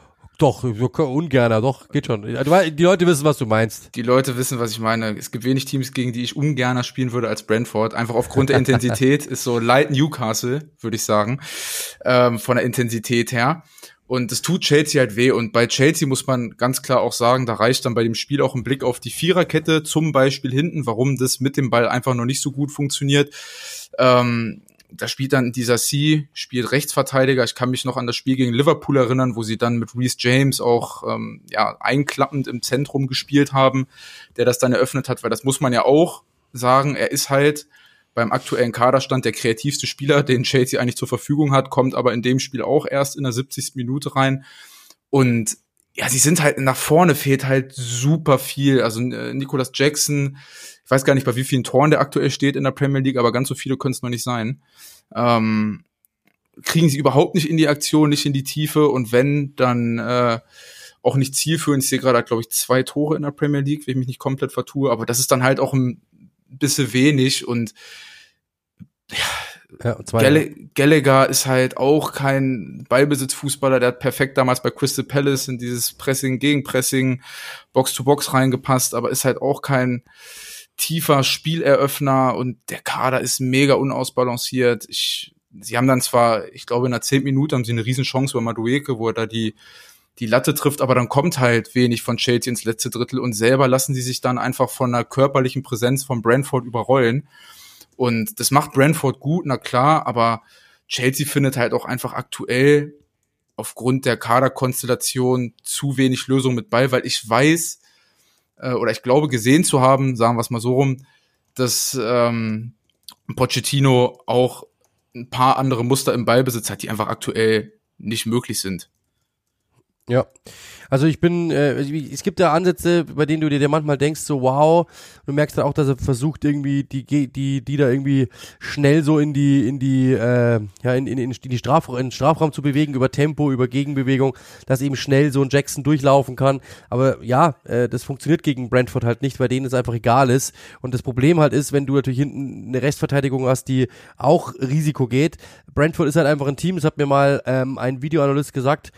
Doch, ungerner, doch, geht schon. Die Leute wissen, was du meinst. Die Leute wissen, was ich meine. Es gibt wenig Teams, gegen die ich ungerner spielen würde als Brentford. Einfach aufgrund der Intensität ist so light Newcastle, würde ich sagen, ähm, von der Intensität her. Und das tut Chelsea halt weh. Und bei Chelsea muss man ganz klar auch sagen, da reicht dann bei dem Spiel auch ein Blick auf die Viererkette, zum Beispiel hinten, warum das mit dem Ball einfach noch nicht so gut funktioniert. Ähm, da spielt dann dieser C, spielt Rechtsverteidiger. Ich kann mich noch an das Spiel gegen Liverpool erinnern, wo sie dann mit Reece James auch ähm, ja, einklappend im Zentrum gespielt haben, der das dann eröffnet hat, weil das muss man ja auch sagen, er ist halt beim aktuellen Kaderstand der kreativste Spieler, den Chelsea eigentlich zur Verfügung hat, kommt aber in dem Spiel auch erst in der 70. Minute rein. Und ja, sie sind halt nach vorne fehlt halt super viel. Also äh, Nicolas Jackson, ich weiß gar nicht, bei wie vielen Toren der aktuell steht in der Premier League, aber ganz so viele können es noch nicht sein. Ähm, kriegen sie überhaupt nicht in die Aktion, nicht in die Tiefe und wenn, dann äh, auch nicht zielführend. Ich sehe gerade, glaube ich, zwei Tore in der Premier League, wenn ich mich nicht komplett vertue, aber das ist dann halt auch ein bisschen wenig und ja, Gall Gallagher ist halt auch kein Ballbesitzfußballer, der hat perfekt damals bei Crystal Palace in dieses Pressing, Gegenpressing, Box-to-Box reingepasst, aber ist halt auch kein tiefer Spieleröffner und der Kader ist mega unausbalanciert. Ich, sie haben dann zwar, ich glaube, in der zehn Minute haben sie eine Riesenchance bei Madueke, wo er da die die Latte trifft, aber dann kommt halt wenig von Chelsea ins letzte Drittel und selber lassen sie sich dann einfach von einer körperlichen Präsenz von Brentford überrollen. Und das macht Brentford gut, na klar, aber Chelsea findet halt auch einfach aktuell aufgrund der Kaderkonstellation zu wenig Lösung mit Ball, weil ich weiß äh, oder ich glaube gesehen zu haben, sagen wir es mal so rum, dass ähm, Pochettino auch ein paar andere Muster im Ballbesitz hat, die einfach aktuell nicht möglich sind. Ja, also ich bin, äh, es gibt ja Ansätze, bei denen du dir manchmal denkst, so wow, du merkst dann auch, dass er versucht irgendwie die, die, die da irgendwie schnell so in die, in die, äh, ja, in, in, in die Strafraum, in den Strafraum zu bewegen, über Tempo, über Gegenbewegung, dass eben schnell so ein Jackson durchlaufen kann. Aber ja, äh, das funktioniert gegen Brentford halt nicht, weil denen es einfach egal ist. Und das Problem halt ist, wenn du natürlich hinten eine Restverteidigung hast, die auch Risiko geht. Brentford ist halt einfach ein Team, das hat mir mal ähm, ein Videoanalyst gesagt,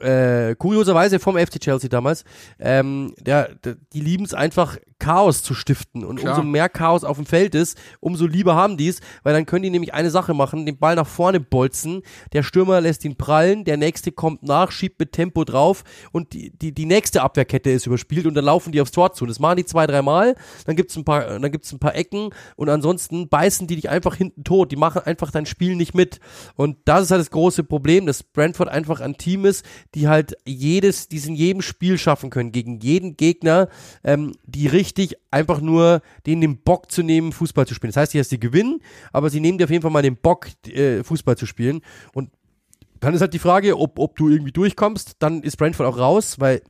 äh, kurioserweise vom FC Chelsea damals, ähm, der, der die lieben es einfach, Chaos zu stiften. Und Klar. umso mehr Chaos auf dem Feld ist, umso lieber haben die es, weil dann können die nämlich eine Sache machen, den Ball nach vorne bolzen, der Stürmer lässt ihn prallen, der nächste kommt nach, schiebt mit Tempo drauf und die, die, die nächste Abwehrkette ist überspielt und dann laufen die aufs Tor zu. Das machen die zwei, dreimal, dann gibt's ein paar, dann gibt's ein paar Ecken und ansonsten beißen die dich einfach hinten tot. Die machen einfach dein Spiel nicht mit. Und das ist halt das große Problem, dass Brentford einfach ein Team ist, die halt jedes, die es in jedem Spiel schaffen können, gegen jeden Gegner, ähm, die richtig einfach nur denen den Bock zu nehmen, Fußball zu spielen. Das heißt nicht, dass sie gewinnen, aber sie nehmen dir auf jeden Fall mal den Bock, äh, Fußball zu spielen. Und dann ist halt die Frage, ob, ob du irgendwie durchkommst, dann ist Brentford auch raus, weil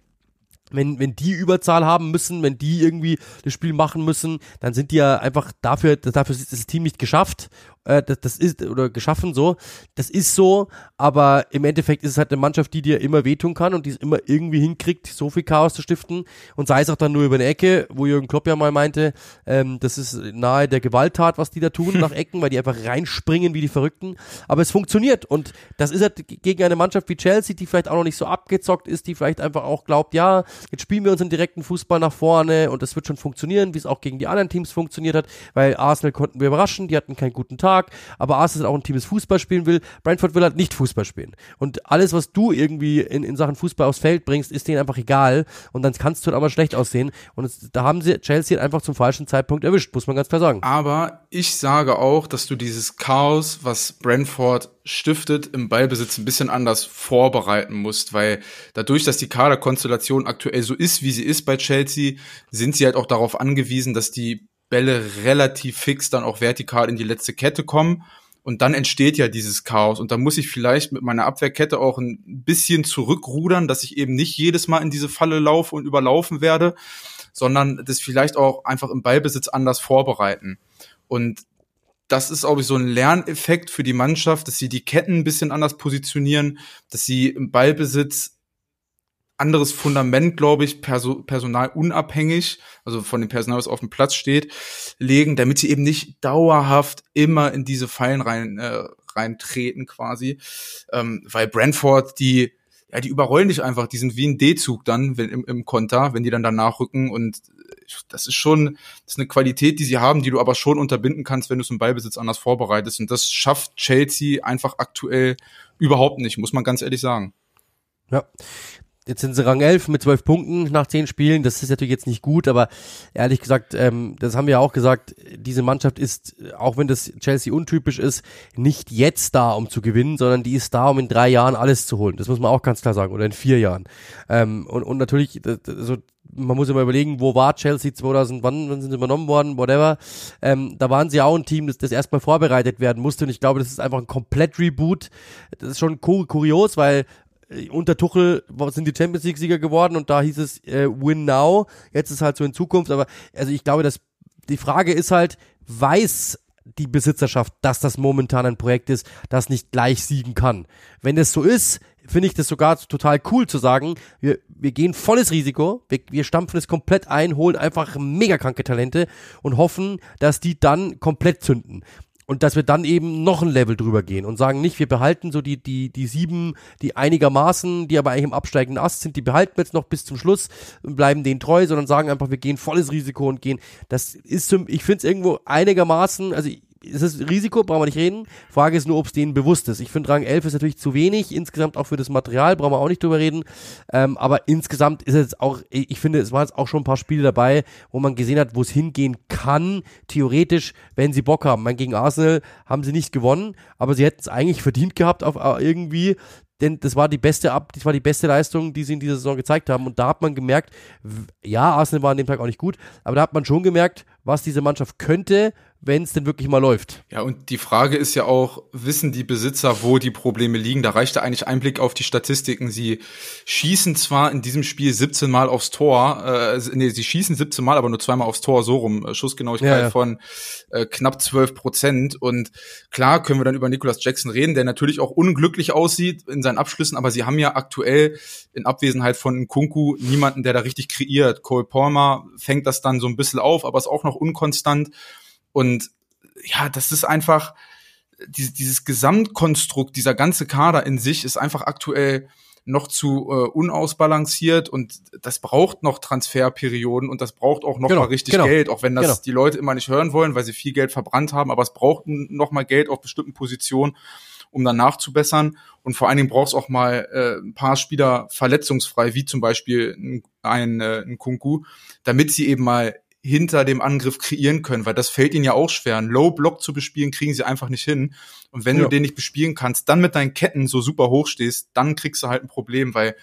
wenn, wenn die Überzahl haben müssen, wenn die irgendwie das Spiel machen müssen, dann sind die ja einfach dafür, dafür ist das Team nicht geschafft äh, das, das ist, oder geschaffen so, das ist so, aber im Endeffekt ist es halt eine Mannschaft, die dir immer wehtun kann und die es immer irgendwie hinkriegt, so viel Chaos zu stiften. Und sei es auch dann nur über eine Ecke, wo Jürgen Klopp ja mal meinte, ähm, das ist nahe der Gewalttat, was die da tun nach Ecken, weil die einfach reinspringen wie die Verrückten, aber es funktioniert und das ist halt gegen eine Mannschaft wie Chelsea, die vielleicht auch noch nicht so abgezockt ist, die vielleicht einfach auch glaubt, ja, jetzt spielen wir unseren direkten Fußball nach vorne und das wird schon funktionieren, wie es auch gegen die anderen Teams funktioniert hat, weil Arsenal konnten wir überraschen, die hatten keinen guten Tag, stark, aber Arsenal auch ein Team, das Fußball spielen will. Brentford will halt nicht Fußball spielen. Und alles, was du irgendwie in, in Sachen Fußball aufs Feld bringst, ist denen einfach egal. Und dann kannst du halt aber schlecht aussehen. Und es, da haben sie Chelsea einfach zum falschen Zeitpunkt erwischt, muss man ganz klar sagen. Aber ich sage auch, dass du dieses Chaos, was Brentford stiftet, im Ballbesitz ein bisschen anders vorbereiten musst, weil dadurch, dass die Kaderkonstellation aktuell so ist, wie sie ist bei Chelsea, sind sie halt auch darauf angewiesen, dass die Bälle relativ fix dann auch vertikal in die letzte Kette kommen. Und dann entsteht ja dieses Chaos. Und da muss ich vielleicht mit meiner Abwehrkette auch ein bisschen zurückrudern, dass ich eben nicht jedes Mal in diese Falle laufe und überlaufen werde, sondern das vielleicht auch einfach im Ballbesitz anders vorbereiten. Und das ist, glaube ich, so ein Lerneffekt für die Mannschaft, dass sie die Ketten ein bisschen anders positionieren, dass sie im Ballbesitz anderes Fundament, glaube ich, perso personalunabhängig, also von dem Personal, was auf dem Platz steht, legen, damit sie eben nicht dauerhaft immer in diese Fallen rein äh, reintreten quasi, ähm, weil Brentford die ja, die überrollen dich einfach, die sind wie ein D-Zug dann wenn, im, im Konter, wenn die dann danach rücken. Und das ist schon, das ist eine Qualität, die sie haben, die du aber schon unterbinden kannst, wenn du es im Ballbesitz anders vorbereitest. Und das schafft Chelsea einfach aktuell überhaupt nicht, muss man ganz ehrlich sagen. Ja, Jetzt sind sie Rang 11 mit 12 Punkten nach 10 Spielen. Das ist natürlich jetzt nicht gut, aber ehrlich gesagt, ähm, das haben wir ja auch gesagt, diese Mannschaft ist, auch wenn das Chelsea untypisch ist, nicht jetzt da, um zu gewinnen, sondern die ist da, um in drei Jahren alles zu holen. Das muss man auch ganz klar sagen, oder in vier Jahren. Ähm, und, und natürlich, so, man muss immer überlegen, wo war Chelsea 2000, wann, wann sind sie übernommen worden, whatever. Ähm, da waren sie auch ein Team, das, das erstmal vorbereitet werden musste und ich glaube, das ist einfach ein komplett Reboot. Das ist schon kurios, weil unter Tuchel sind die Champions League Sieger geworden und da hieß es äh, Win Now. Jetzt ist halt so in Zukunft, aber also ich glaube, dass die Frage ist halt, weiß die Besitzerschaft, dass das momentan ein Projekt ist, das nicht gleich siegen kann. Wenn es so ist, finde ich das sogar total cool zu sagen, wir, wir gehen volles Risiko, wir, wir stampfen es komplett ein, holen einfach mega kranke Talente und hoffen, dass die dann komplett zünden und dass wir dann eben noch ein Level drüber gehen und sagen nicht, wir behalten so die, die, die sieben, die einigermaßen, die aber eigentlich im absteigenden Ast sind, die behalten wir jetzt noch bis zum Schluss und bleiben denen treu, sondern sagen einfach, wir gehen volles Risiko und gehen. Das ist, zum, ich finde es irgendwo einigermaßen, also es ist Risiko, brauchen wir nicht reden. Frage ist nur, ob es denen bewusst ist. Ich finde, Rang 11 ist natürlich zu wenig. Insgesamt auch für das Material, brauchen wir auch nicht drüber reden. Ähm, aber insgesamt ist es auch, ich finde, es waren jetzt auch schon ein paar Spiele dabei, wo man gesehen hat, wo es hingehen kann, theoretisch, wenn sie Bock haben. Mein, gegen Arsenal haben sie nicht gewonnen, aber sie hätten es eigentlich verdient gehabt auf äh, irgendwie denn das war die beste Ab, das war die beste Leistung, die sie in dieser Saison gezeigt haben. Und da hat man gemerkt, ja, Arsenal war an dem Tag auch nicht gut, aber da hat man schon gemerkt, was diese Mannschaft könnte, wenn es denn wirklich mal läuft. Ja, und die Frage ist ja auch, wissen die Besitzer, wo die Probleme liegen? Da reicht ja eigentlich ein Blick auf die Statistiken. Sie schießen zwar in diesem Spiel 17 Mal aufs Tor, äh, nee, sie schießen 17 Mal, aber nur zweimal aufs Tor, so rum. Äh, Schussgenauigkeit ja, ja. von äh, knapp 12 Prozent. Und klar können wir dann über Nicholas Jackson reden, der natürlich auch unglücklich aussieht in seinen Abschlüssen, aber sie haben ja aktuell in Abwesenheit von Kunku niemanden, der da richtig kreiert. Cole Palmer fängt das dann so ein bisschen auf, aber ist auch noch unkonstant. Und ja, das ist einfach, dieses, dieses Gesamtkonstrukt, dieser ganze Kader in sich ist einfach aktuell noch zu äh, unausbalanciert und das braucht noch Transferperioden und das braucht auch noch genau, mal richtig genau, Geld, auch wenn das genau. die Leute immer nicht hören wollen, weil sie viel Geld verbrannt haben, aber es braucht noch mal Geld auf bestimmten Positionen, um dann nachzubessern und vor allen Dingen braucht es auch mal äh, ein paar Spieler verletzungsfrei, wie zum Beispiel ein, ein, äh, ein Kunku, damit sie eben mal hinter dem Angriff kreieren können, weil das fällt ihnen ja auch schwer. Ein Low Block zu bespielen, kriegen sie einfach nicht hin. Und wenn ja. du den nicht bespielen kannst, dann mit deinen Ketten so super hoch stehst, dann kriegst du halt ein Problem, weil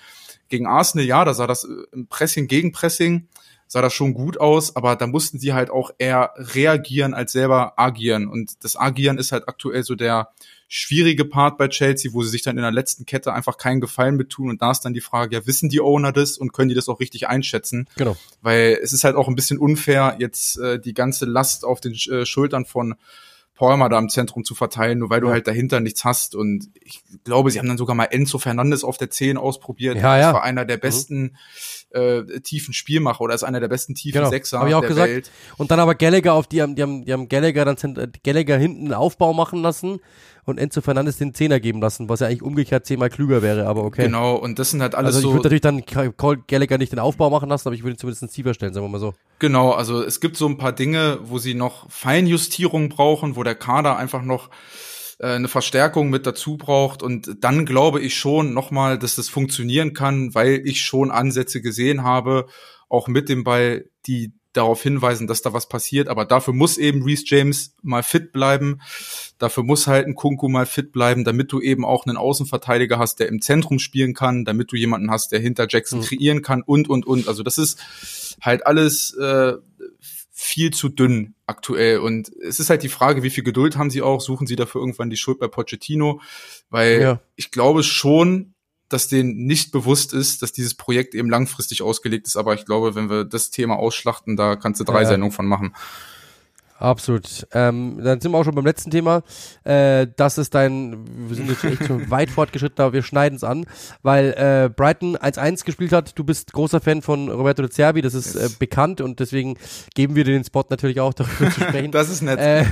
gegen Arsenal, ja, da sah das äh, Pressing gegen Pressing, sah das schon gut aus, aber da mussten sie halt auch eher reagieren als selber agieren. Und das Agieren ist halt aktuell so der schwierige Part bei Chelsea, wo sie sich dann in der letzten Kette einfach keinen Gefallen mit tun. Und da ist dann die Frage, ja, wissen die Owner das und können die das auch richtig einschätzen? Genau. Weil es ist halt auch ein bisschen unfair, jetzt äh, die ganze Last auf den äh, Schultern von Palmer da im Zentrum zu verteilen, nur weil du halt dahinter nichts hast. Und ich glaube, sie haben dann sogar mal Enzo Fernandes auf der 10 ausprobiert. Ja, ja. Das war einer der mhm. besten mhm äh, tiefen Spielmacher oder ist einer der besten tiefen genau, Sechser hab ich auch der gesagt. Welt. Und dann aber Gallagher auf die haben, die haben, die haben Gallagher dann äh, Gallagher hinten einen Aufbau machen lassen und Enzo Fernandes den Zehner geben lassen, was ja eigentlich umgekehrt zehnmal klüger wäre, aber okay. Genau, und das sind halt alles also so. ich würde natürlich dann Cole Gallagher nicht den Aufbau machen lassen, aber ich würde ihn zumindest tiefer stellen, sagen wir mal so. Genau, also es gibt so ein paar Dinge, wo sie noch Feinjustierung brauchen, wo der Kader einfach noch eine Verstärkung mit dazu braucht. Und dann glaube ich schon nochmal, dass das funktionieren kann, weil ich schon Ansätze gesehen habe, auch mit dem Ball, die darauf hinweisen, dass da was passiert. Aber dafür muss eben Reese James mal fit bleiben. Dafür muss halt ein Kunku mal fit bleiben, damit du eben auch einen Außenverteidiger hast, der im Zentrum spielen kann, damit du jemanden hast, der hinter Jackson mhm. kreieren kann und, und, und. Also das ist halt alles äh, viel zu dünn aktuell. Und es ist halt die Frage, wie viel Geduld haben sie auch? Suchen sie dafür irgendwann die Schuld bei Pochettino? Weil ja. ich glaube schon, dass denen nicht bewusst ist, dass dieses Projekt eben langfristig ausgelegt ist. Aber ich glaube, wenn wir das Thema ausschlachten, da kannst du drei ja. Sendungen von machen. Absolut. Ähm, dann sind wir auch schon beim letzten Thema. Äh, das ist dein, wir sind jetzt echt schon weit fortgeschritten, aber wir schneiden es an, weil äh, Brighton 1-1 gespielt hat. Du bist großer Fan von Roberto de Zerbi, das ist äh, bekannt und deswegen geben wir dir den Spot natürlich auch, darüber zu sprechen. das ist nett. Äh,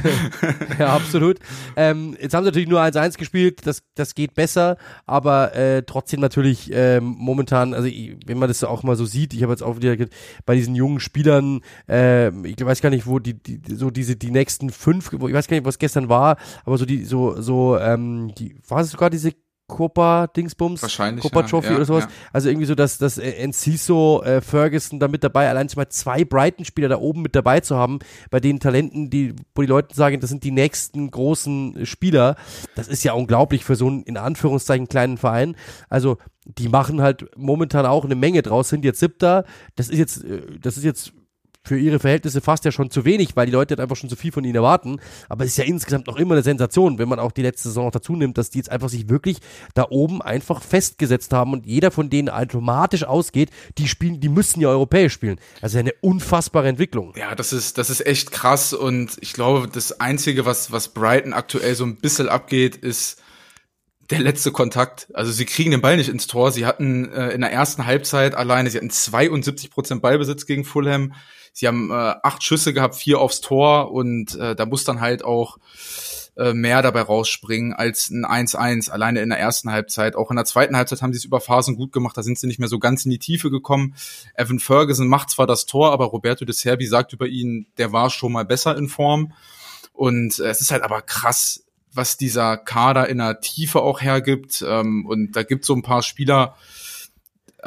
ja, absolut. Ähm, jetzt haben sie natürlich nur 1-1 gespielt, das, das geht besser, aber äh, trotzdem natürlich äh, momentan, also wenn man das auch mal so sieht, ich habe jetzt auch wieder bei diesen jungen Spielern, äh, ich weiß gar nicht, wo die, die so diese, die nächsten fünf, ich weiß gar nicht, was gestern war, aber so die, so, so, ähm, die, war es sogar diese Copa Dingsbums, Wahrscheinlich, Copa Trophy ja, oder sowas. ja. Also irgendwie so, dass dass äh, Enciso, äh, Ferguson da mit dabei, allein schon mal zwei Brighton-Spieler da oben mit dabei zu haben, bei den Talenten, die, wo die Leute sagen, das sind die nächsten großen Spieler. Das ist ja unglaublich für so einen in Anführungszeichen kleinen Verein. Also die machen halt momentan auch eine Menge draus, sind jetzt siebter. Das ist jetzt, äh, das ist jetzt für ihre Verhältnisse fast ja schon zu wenig, weil die Leute halt einfach schon zu viel von ihnen erwarten. Aber es ist ja insgesamt noch immer eine Sensation, wenn man auch die letzte Saison noch dazu nimmt, dass die jetzt einfach sich wirklich da oben einfach festgesetzt haben und jeder von denen automatisch ausgeht, die spielen, die müssen ja europäisch spielen. Also eine unfassbare Entwicklung. Ja, das ist, das ist echt krass und ich glaube, das Einzige, was, was Brighton aktuell so ein bisschen abgeht, ist, der letzte Kontakt. Also sie kriegen den Ball nicht ins Tor. Sie hatten äh, in der ersten Halbzeit alleine, sie hatten 72 Prozent Ballbesitz gegen Fulham. Sie haben äh, acht Schüsse gehabt, vier aufs Tor und äh, da muss dann halt auch äh, mehr dabei rausspringen als ein 1-1 alleine in der ersten Halbzeit. Auch in der zweiten Halbzeit haben sie es über Phasen gut gemacht, da sind sie nicht mehr so ganz in die Tiefe gekommen. Evan Ferguson macht zwar das Tor, aber Roberto de Serbi sagt über ihn, der war schon mal besser in Form. Und äh, es ist halt aber krass, was dieser Kader in der Tiefe auch hergibt. Ähm, und da gibt so ein paar Spieler,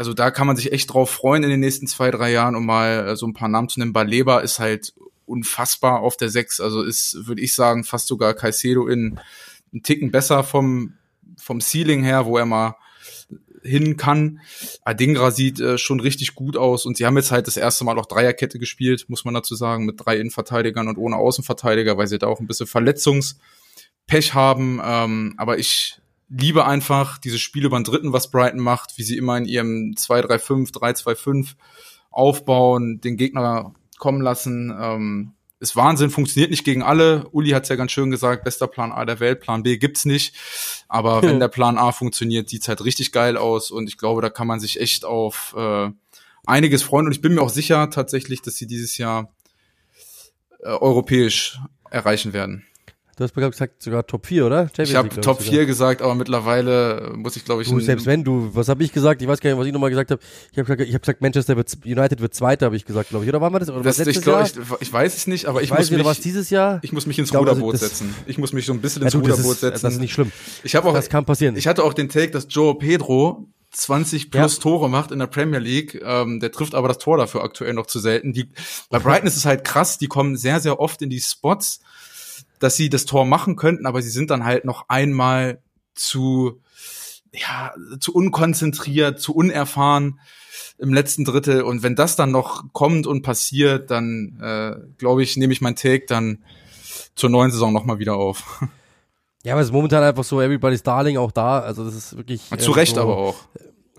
also da kann man sich echt drauf freuen in den nächsten zwei, drei Jahren, um mal äh, so ein paar Namen zu nennen. Baleba ist halt unfassbar auf der Sechs, also ist, würde ich sagen, fast sogar Caicedo in einen Ticken besser vom, vom Ceiling her, wo er mal hin kann. Adingra sieht äh, schon richtig gut aus und sie haben jetzt halt das erste Mal auch Dreierkette gespielt, muss man dazu sagen, mit drei Innenverteidigern und ohne Außenverteidiger, weil sie da auch ein bisschen Verletzungspech haben. Ähm, aber ich liebe einfach diese Spiele beim Dritten, was Brighton macht, wie sie immer in ihrem 2-3-5, 3-2-5 aufbauen, den Gegner kommen lassen. Ähm, ist Wahnsinn, funktioniert nicht gegen alle. Uli hat es ja ganz schön gesagt, bester Plan A der Welt, Plan B gibt's nicht. Aber wenn der Plan A funktioniert, sieht's halt richtig geil aus und ich glaube, da kann man sich echt auf äh, einiges freuen und ich bin mir auch sicher tatsächlich, dass sie dieses Jahr äh, europäisch erreichen werden. Du hast gesagt, sogar Top 4, oder? Champions ich habe Top 4 gesagt, aber mittlerweile muss ich, glaube ich. Du, selbst wenn du, was habe ich gesagt? Ich weiß gar nicht, was ich nochmal gesagt habe. Ich habe gesagt, ich hab gesagt, Manchester wird, United wird Zweiter, habe ich gesagt, glaube ich. Oder waren wir das? Oder das ich, glaub, ich, ich weiß es nicht, aber ich, ich muss mich. Dieses Jahr? Ich muss mich ins glaub, Ruderboot das, setzen. Ich muss mich so ein bisschen ins ja, du, Ruderboot ist, setzen. Das ist nicht schlimm. Ich habe auch. Das kann passieren. Ich hatte auch den Take, dass Joe Pedro 20 plus ja. Tore macht in der Premier League. Ähm, der trifft aber das Tor dafür aktuell noch zu selten. Die, bei Brighton ist es halt krass, die kommen sehr, sehr oft in die Spots dass sie das Tor machen könnten, aber sie sind dann halt noch einmal zu, ja, zu unkonzentriert, zu unerfahren im letzten Drittel. Und wenn das dann noch kommt und passiert, dann äh, glaube ich, nehme ich mein Take dann zur neuen Saison nochmal wieder auf. Ja, aber es ist momentan einfach so, everybody's darling auch da. Also das ist wirklich. Zu Recht so, aber auch.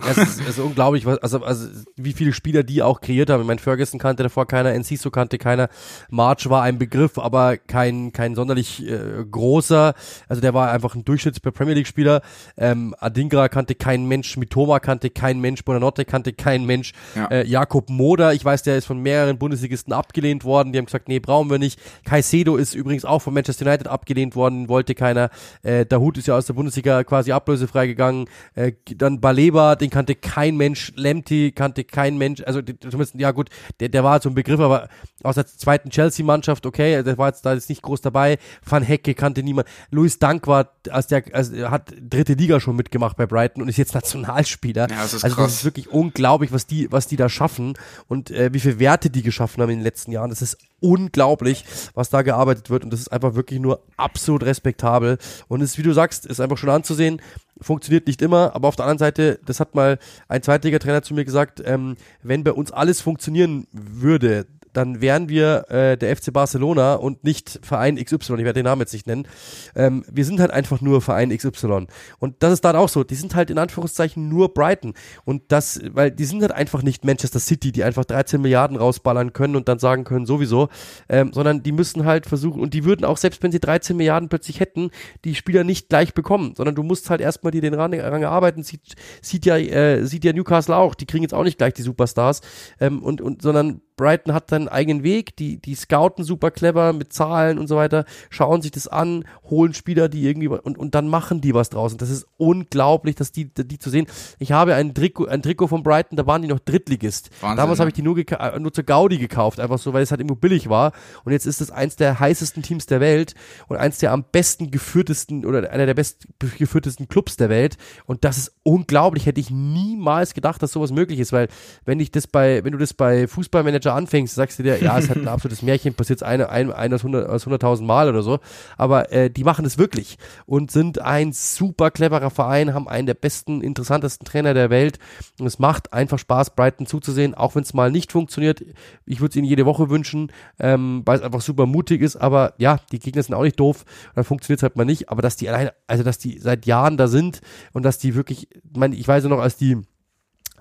Es ist, ist unglaublich, was, also, also wie viele Spieler die auch kreiert haben. Ich meine, Ferguson kannte davor keiner, Enciso kannte keiner, March war ein Begriff, aber kein kein sonderlich äh, großer. Also der war einfach ein Durchschnitts Premier League Spieler. Ähm, Adingra kannte kein Mensch, Mitoma kannte kein Mensch, Bonanotte kannte kein Mensch. Ja. Äh, Jakob Moder, ich weiß, der ist von mehreren Bundesligisten abgelehnt worden. Die haben gesagt, nee, brauchen wir nicht. Caicedo ist übrigens auch von Manchester United abgelehnt worden, wollte keiner. Äh, Dahut ist ja aus der Bundesliga quasi ablösefrei gegangen. Äh, dann Baleba, den kannte kein Mensch, Lemty kannte kein Mensch, also zumindest, ja gut, der, der war so ein Begriff, aber aus der zweiten Chelsea-Mannschaft, okay, der war jetzt da jetzt nicht groß dabei, Van Hecke kannte niemand, Louis Dank war, als der, also hat dritte Liga schon mitgemacht bei Brighton und ist jetzt Nationalspieler. Ja, das ist also krass. das ist wirklich unglaublich, was die, was die da schaffen und äh, wie viele Werte die geschaffen haben in den letzten Jahren, das ist unglaublich, was da gearbeitet wird und das ist einfach wirklich nur absolut respektabel und es ist, wie du sagst, ist einfach schon anzusehen, funktioniert nicht immer, aber auf der anderen Seite, das hat mal ein Zweitliga-Trainer zu mir gesagt, ähm, wenn bei uns alles funktionieren würde, dann wären wir äh, der FC Barcelona und nicht Verein XY, ich werde den Namen jetzt nicht nennen. Ähm, wir sind halt einfach nur Verein XY. Und das ist dann auch so, die sind halt in Anführungszeichen nur Brighton. Und das, weil die sind halt einfach nicht Manchester City, die einfach 13 Milliarden rausballern können und dann sagen können, sowieso, ähm, sondern die müssen halt versuchen, und die würden auch, selbst wenn sie 13 Milliarden plötzlich hätten, die Spieler nicht gleich bekommen, sondern du musst halt erstmal dir den Rang, Rang erarbeiten, sieht, sieht ja, äh, sieht ja Newcastle auch, die kriegen jetzt auch nicht gleich die Superstars, ähm, und, und, sondern Brighton hat seinen eigenen Weg, die, die scouten super clever mit Zahlen und so weiter, schauen sich das an, holen Spieler, die irgendwie, und, und dann machen die was draus. Und das ist unglaublich, dass die, die zu sehen. Ich habe ein Trikot, ein Trikot von Brighton, da waren die noch Drittligist. Wahnsinn, Damals ne? habe ich die nur, nur zur Gaudi gekauft, einfach so, weil es halt immer billig war. Und jetzt ist es eins der heißesten Teams der Welt und eins der am besten geführtesten oder einer der best geführtesten Clubs der Welt. Und das ist unglaublich. Hätte ich niemals gedacht, dass sowas möglich ist, weil wenn ich das bei, wenn du das bei Fußballmanager da anfängst, sagst du dir, ja, es hat ein absolutes Märchen, passiert eine, ein, ein aus 100.000 Mal oder so. Aber äh, die machen es wirklich und sind ein super cleverer Verein, haben einen der besten, interessantesten Trainer der Welt. Und es macht einfach Spaß, Brighton zuzusehen, auch wenn es mal nicht funktioniert. Ich würde es ihnen jede Woche wünschen, ähm, weil es einfach super mutig ist. Aber ja, die Gegner sind auch nicht doof. Dann funktioniert es halt mal nicht. Aber dass die alleine, also dass die seit Jahren da sind und dass die wirklich, ich meine, ich weiß ja noch, als die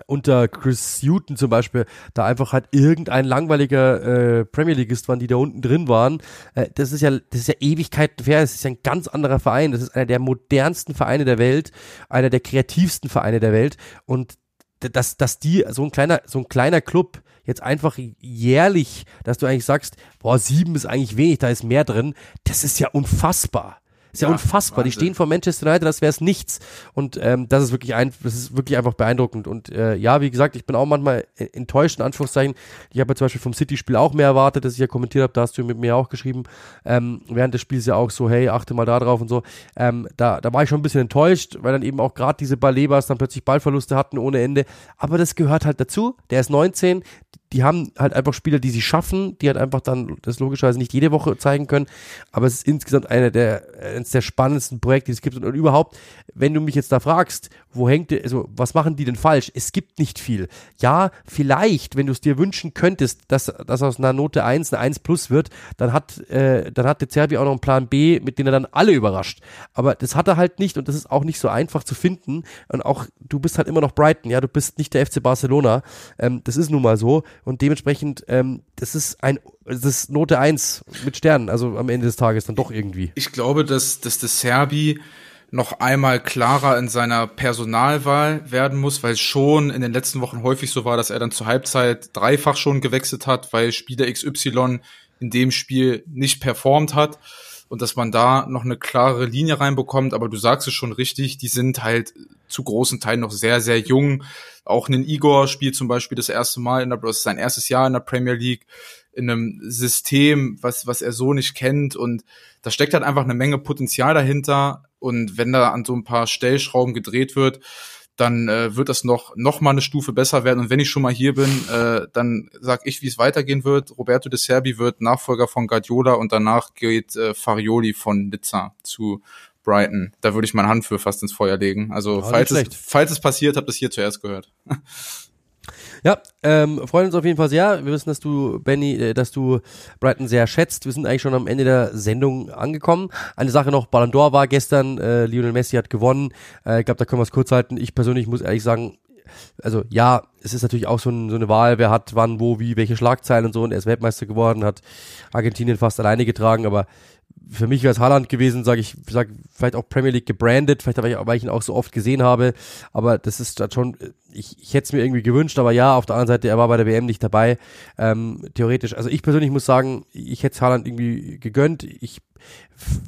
unter Chris Hutton zum Beispiel da einfach halt irgendein langweiliger äh, Premier Leagueist waren, die da unten drin waren. Äh, das ist ja, das ist ja Ewigkeiten fair. Das ist ja ein ganz anderer Verein. Das ist einer der modernsten Vereine der Welt, einer der kreativsten Vereine der Welt. Und dass, dass die, so ein kleiner, so ein kleiner Club jetzt einfach jährlich, dass du eigentlich sagst, boah, sieben ist eigentlich wenig, da ist mehr drin, das ist ja unfassbar. Ist ja, ja unfassbar. Wahnsinn. Die stehen vor Manchester United, das wäre es nichts. Und ähm, das ist wirklich ein, das ist wirklich einfach beeindruckend. Und äh, ja, wie gesagt, ich bin auch manchmal enttäuscht, in Anführungszeichen. Ich habe ja zum Beispiel vom City-Spiel auch mehr erwartet, dass ich ja kommentiert habe, da hast du mit mir auch geschrieben, ähm, während des Spiels ja auch so, hey, achte mal da drauf und so. Ähm, da, da war ich schon ein bisschen enttäuscht, weil dann eben auch gerade diese Balebas dann plötzlich Ballverluste hatten ohne Ende. Aber das gehört halt dazu. Der ist 19, die haben halt einfach Spieler, die sie schaffen, die halt einfach dann das logischerweise nicht jede Woche zeigen können. Aber es ist insgesamt einer der, eines der spannendsten Projekte, die es gibt. Und, überhaupt, wenn du mich jetzt da fragst, wo hängt, also was machen die denn falsch? Es gibt nicht viel. Ja, vielleicht, wenn du es dir wünschen könntest, dass, dass aus einer Note 1 eine 1 plus wird, dann hat, äh, dann hat der Zerbi auch noch einen Plan B, mit dem er dann alle überrascht. Aber das hat er halt nicht und das ist auch nicht so einfach zu finden. Und auch, du bist halt immer noch Brighton, ja, du bist nicht der FC Barcelona. Ähm, das ist nun mal so und dementsprechend, ähm, das ist ein, das ist Note 1 mit Sternen, also am Ende des Tages dann doch irgendwie. Ich glaube, dass, dass der Serbi noch einmal klarer in seiner Personalwahl werden muss, weil es schon in den letzten Wochen häufig so war, dass er dann zur Halbzeit dreifach schon gewechselt hat, weil Spieler XY in dem Spiel nicht performt hat und dass man da noch eine klare Linie reinbekommt. Aber du sagst es schon richtig, die sind halt zu großen Teilen noch sehr, sehr jung. Auch ein Igor spielt zum Beispiel das erste Mal in der, das ist sein erstes Jahr in der Premier League in einem System, was, was er so nicht kennt und da steckt halt einfach eine Menge Potenzial dahinter und wenn da an so ein paar Stellschrauben gedreht wird, dann äh, wird das noch noch mal eine Stufe besser werden. Und wenn ich schon mal hier bin, äh, dann sag ich, wie es weitergehen wird. Roberto de Serbi wird Nachfolger von Guardiola und danach geht äh, Farioli von Nizza zu Brighton. Da würde ich meine Hand für fast ins Feuer legen. Also ja, falls es, falls es passiert, habt ihr es hier zuerst gehört. Ja, ähm, freuen uns auf jeden Fall sehr. Wir wissen, dass du, Benny, äh, dass du Brighton sehr schätzt. Wir sind eigentlich schon am Ende der Sendung angekommen. Eine Sache noch, Ballon d'Or war gestern, äh, Lionel Messi hat gewonnen. Äh, ich glaube, da können wir es kurz halten. Ich persönlich muss ehrlich sagen, also ja, es ist natürlich auch so, ein, so, eine Wahl, wer hat wann, wo, wie, welche Schlagzeilen und so und er ist Weltmeister geworden, hat Argentinien fast alleine getragen, aber für mich wäre es Haaland gewesen, sage ich, sag, vielleicht auch Premier League gebrandet, vielleicht weil ich, ihn auch so oft gesehen habe, aber das ist schon, ich, ich hätte es mir irgendwie gewünscht, aber ja, auf der anderen Seite, er war bei der WM nicht dabei, ähm, theoretisch, also ich persönlich muss sagen, ich hätte es Haaland irgendwie gegönnt, ich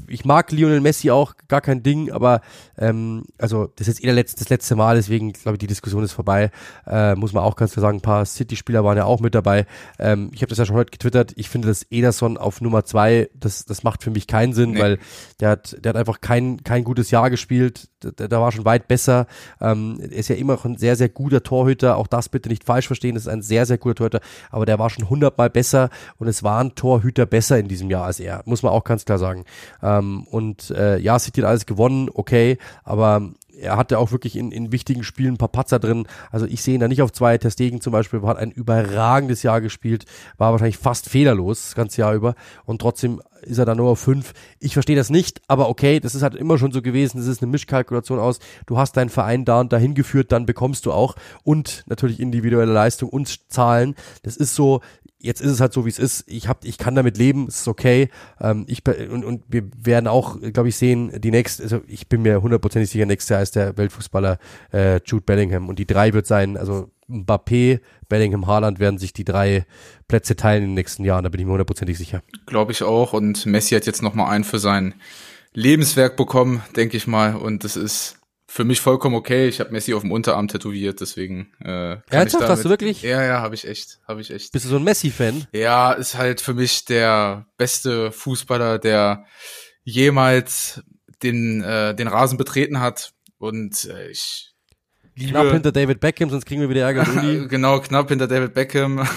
ich mag Lionel Messi auch, gar kein Ding, aber ähm, also das ist jetzt eh der letzte, das letzte Mal, deswegen glaube ich, die Diskussion ist vorbei. Äh, muss man auch ganz klar sagen, ein paar City-Spieler waren ja auch mit dabei. Ähm, ich habe das ja schon heute getwittert, ich finde, dass Ederson auf Nummer zwei, das, das macht für mich keinen Sinn, nee. weil der hat, der hat einfach kein, kein gutes Jahr gespielt, der, der war schon weit besser. Ähm, er ist ja immer noch ein sehr, sehr guter Torhüter, auch das bitte nicht falsch verstehen, das ist ein sehr, sehr guter Torhüter, aber der war schon hundertmal besser und es waren Torhüter besser in diesem Jahr als er, muss man auch ganz klar sagen sagen. Ähm, und äh, ja, City hat alles gewonnen, okay, aber er hatte auch wirklich in, in wichtigen Spielen ein paar Patzer drin. Also ich sehe ihn da nicht auf zwei. Testegen zum Beispiel hat ein überragendes Jahr gespielt, war wahrscheinlich fast fehlerlos das ganze Jahr über und trotzdem ist er da nur auf fünf. Ich verstehe das nicht, aber okay, das ist halt immer schon so gewesen. Das ist eine Mischkalkulation aus. Du hast deinen Verein da und dahin geführt, dann bekommst du auch und natürlich individuelle Leistung und Zahlen. Das ist so, jetzt ist es halt so, wie es ist. Ich hab, ich kann damit leben, es ist okay. Ähm, ich und, und wir werden auch, glaube ich, sehen, die nächste, also ich bin mir hundertprozentig sicher, nächstes Jahr ist der Weltfußballer äh, Jude Bellingham und die drei wird sein, also Mbappé, Bellingham, Haaland werden sich die drei Plätze teilen in den nächsten Jahren, da bin ich mir hundertprozentig sicher. Glaube ich auch und Messi hat jetzt noch mal einen für sein Lebenswerk bekommen, denke ich mal und das ist für mich vollkommen okay. Ich habe Messi auf dem Unterarm tätowiert, deswegen. Äh, Ernsthaft, hast du wirklich? Ja, ja, habe ich echt, habe ich echt. Bist du so ein Messi-Fan? Ja, ist halt für mich der beste Fußballer, der jemals den den den Rasen betreten hat und äh, ich liebe knapp hinter David Beckham, sonst kriegen wir wieder Ärger. genau, knapp hinter David Beckham.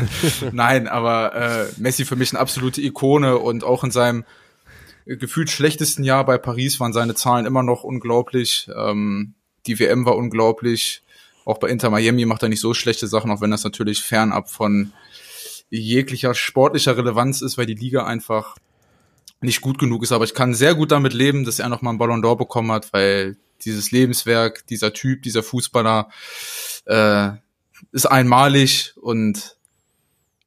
Nein, aber äh, Messi für mich eine absolute Ikone und auch in seinem gefühlt schlechtesten Jahr bei Paris waren seine Zahlen immer noch unglaublich. Ähm, die WM war unglaublich. Auch bei Inter Miami macht er nicht so schlechte Sachen, auch wenn das natürlich fernab von jeglicher sportlicher Relevanz ist, weil die Liga einfach nicht gut genug ist. Aber ich kann sehr gut damit leben, dass er nochmal einen Ballon d'Or bekommen hat, weil dieses Lebenswerk, dieser Typ, dieser Fußballer äh, ist einmalig und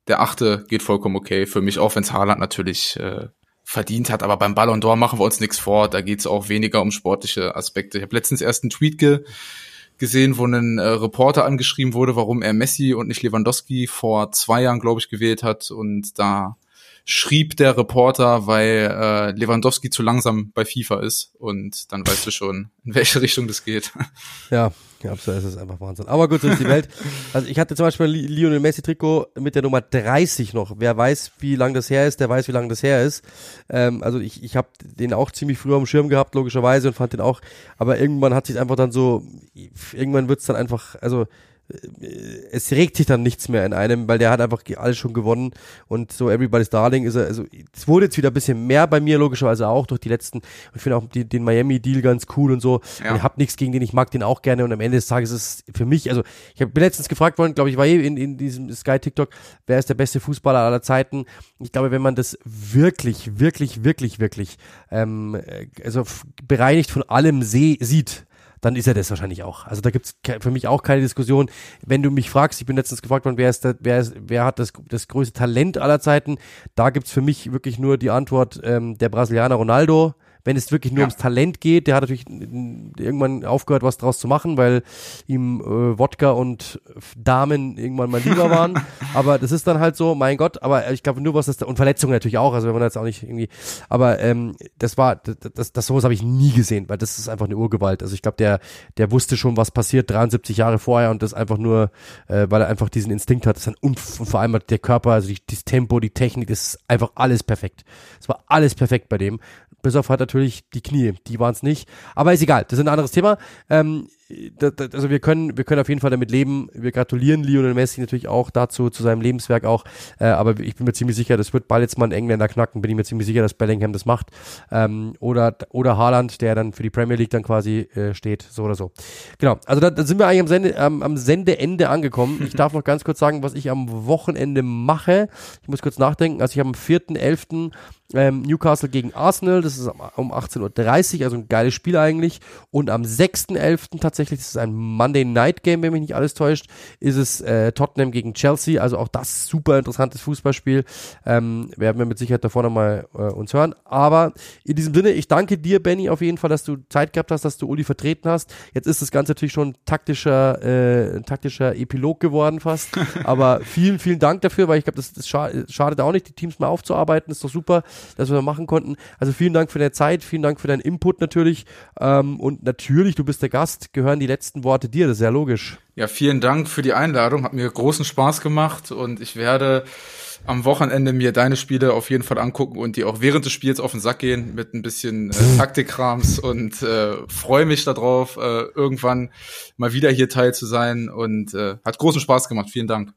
der achte geht vollkommen okay für mich, auch wenn es Haaland natürlich äh, verdient hat. Aber beim Ballon d'Or machen wir uns nichts vor. Da geht es auch weniger um sportliche Aspekte. Ich habe letztens erst einen Tweet ge gesehen, wo ein äh, Reporter angeschrieben wurde, warum er Messi und nicht Lewandowski vor zwei Jahren, glaube ich, gewählt hat. Und da schrieb der Reporter, weil äh, Lewandowski zu langsam bei FIFA ist. Und dann weißt du schon, in welche Richtung das geht. Ja, ja, so ist es einfach Wahnsinn. Aber gut, so ist die Welt. Also ich hatte zum Beispiel Lionel Messi Trikot mit der Nummer 30 noch. Wer weiß, wie lang das her ist, der weiß, wie lang das her ist. Ähm, also ich, ich habe den auch ziemlich früh am Schirm gehabt, logischerweise, und fand den auch. Aber irgendwann hat sich einfach dann so, irgendwann wird's dann einfach, also es regt sich dann nichts mehr in einem, weil der hat einfach alles schon gewonnen und so Everybody's Darling ist er, also es wurde jetzt wieder ein bisschen mehr bei mir, logischerweise auch durch die letzten, ich finde auch die, den Miami-Deal ganz cool und so. Ja. Ich habe nichts gegen den, ich mag den auch gerne und am Ende des Tages ist es für mich, also ich habe letztens gefragt worden, glaube ich, war eh in, in diesem Sky-TikTok, wer ist der beste Fußballer aller Zeiten? Ich glaube, wenn man das wirklich, wirklich, wirklich, wirklich, ähm, also bereinigt von allem seh, sieht, dann ist er das wahrscheinlich auch. Also da gibt's für mich auch keine Diskussion. Wenn du mich fragst, ich bin letztens gefragt worden, wer ist, der, wer, ist wer hat das, das größte Talent aller Zeiten, da gibt's für mich wirklich nur die Antwort ähm, der Brasilianer Ronaldo wenn es wirklich nur ja. ums Talent geht, der hat natürlich irgendwann aufgehört, was draus zu machen, weil ihm äh, Wodka und Damen irgendwann mal lieber waren. aber das ist dann halt so, mein Gott, aber ich glaube nur, was das, und Verletzungen natürlich auch, also wenn man jetzt auch nicht irgendwie, aber ähm, das war, das, das, das sowas habe ich nie gesehen, weil das ist einfach eine Urgewalt. Also ich glaube, der, der wusste schon, was passiert 73 Jahre vorher und das einfach nur, äh, weil er einfach diesen Instinkt hat, das ist ein, und vor allem der Körper, also die, das Tempo, die Technik, das ist einfach alles perfekt. Es war alles perfekt bei dem bis auf halt natürlich die Knie, die waren es nicht. Aber ist egal, das ist ein anderes Thema. Ähm, da, da, also wir können, wir können auf jeden Fall damit leben. Wir gratulieren Lionel Messi natürlich auch dazu, zu seinem Lebenswerk auch. Äh, aber ich bin mir ziemlich sicher, das wird bald jetzt mal ein Engländer knacken. Bin ich mir ziemlich sicher, dass Bellingham das macht. Ähm, oder, oder Haaland, der dann für die Premier League dann quasi äh, steht, so oder so. Genau. Also da, da sind wir eigentlich am, Sende, ähm, am Sendeende angekommen. Ich darf noch ganz kurz sagen, was ich am Wochenende mache. Ich muss kurz nachdenken. Also ich am 4.11. Ähm, Newcastle gegen Arsenal, das ist um 18.30 Uhr, also ein geiles Spiel eigentlich. Und am 6.11. tatsächlich, das ist ein Monday Night Game, wenn mich nicht alles täuscht, ist es äh, Tottenham gegen Chelsea. Also auch das super interessantes Fußballspiel. Ähm, werden wir mit Sicherheit davor nochmal äh, uns hören. Aber in diesem Sinne, ich danke dir, Benny, auf jeden Fall, dass du Zeit gehabt hast, dass du Uli vertreten hast. Jetzt ist das Ganze natürlich schon ein taktischer, äh, ein taktischer Epilog geworden fast. Aber vielen, vielen Dank dafür, weil ich glaube, das, das schadet auch nicht, die Teams mal aufzuarbeiten. ist doch super dass wir machen konnten. Also vielen Dank für deine Zeit, vielen Dank für deinen Input natürlich. Ähm, und natürlich, du bist der Gast, gehören die letzten Worte dir, das ist ja logisch. Ja, vielen Dank für die Einladung, hat mir großen Spaß gemacht und ich werde am Wochenende mir deine Spiele auf jeden Fall angucken und die auch während des Spiels auf den Sack gehen mit ein bisschen äh, Taktikkrams und äh, freue mich darauf, äh, irgendwann mal wieder hier teil zu sein und äh, hat großen Spaß gemacht. Vielen Dank.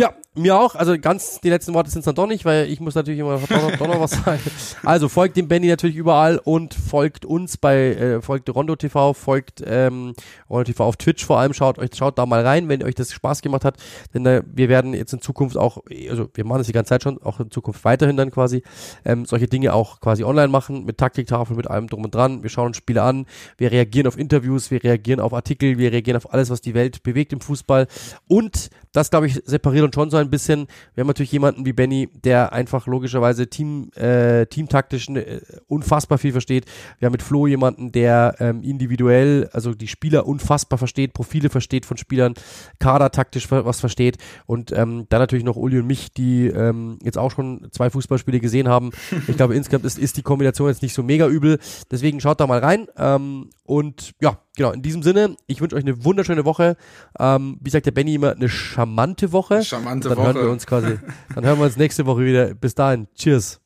Ja, mir auch. Also ganz die letzten Worte sind es dann doch nicht, weil ich muss natürlich immer doch noch, doch noch was sagen. Also folgt dem Benny natürlich überall und folgt uns bei, äh, folgt Rondo TV, folgt ähm, Rondo TV auf Twitch vor allem, schaut euch, schaut da mal rein, wenn euch das Spaß gemacht hat, denn äh, wir werden jetzt in Zukunft auch, also wir machen das die ganze Zeit schon, auch in Zukunft weiterhin dann quasi, ähm, solche Dinge auch quasi online machen, mit Taktiktafel, mit allem drum und dran, wir schauen uns Spiele an, wir reagieren auf Interviews, wir reagieren auf Artikel, wir reagieren auf alles, was die Welt bewegt im Fußball. Und das, glaube ich, separiert uns schon so ein bisschen. Wir haben natürlich jemanden wie Benny, der einfach logischerweise Team, äh, teamtaktisch äh, unfassbar viel versteht. Wir haben mit Flo jemanden, der ähm, individuell, also die Spieler unfassbar versteht, Profile versteht von Spielern, kadertaktisch was versteht. Und ähm, dann natürlich noch Uli und mich, die ähm, jetzt auch schon zwei Fußballspiele gesehen haben. Ich glaube, insgesamt ist, ist die Kombination jetzt nicht so mega übel. Deswegen schaut da mal rein. Ähm, und ja, genau, in diesem Sinne, ich wünsche euch eine wunderschöne Woche. Ähm, wie sagt der Benny immer, eine charmante Woche. Charmante dann Woche. Hören wir uns quasi, dann hören wir uns nächste Woche wieder. Bis dahin. Cheers.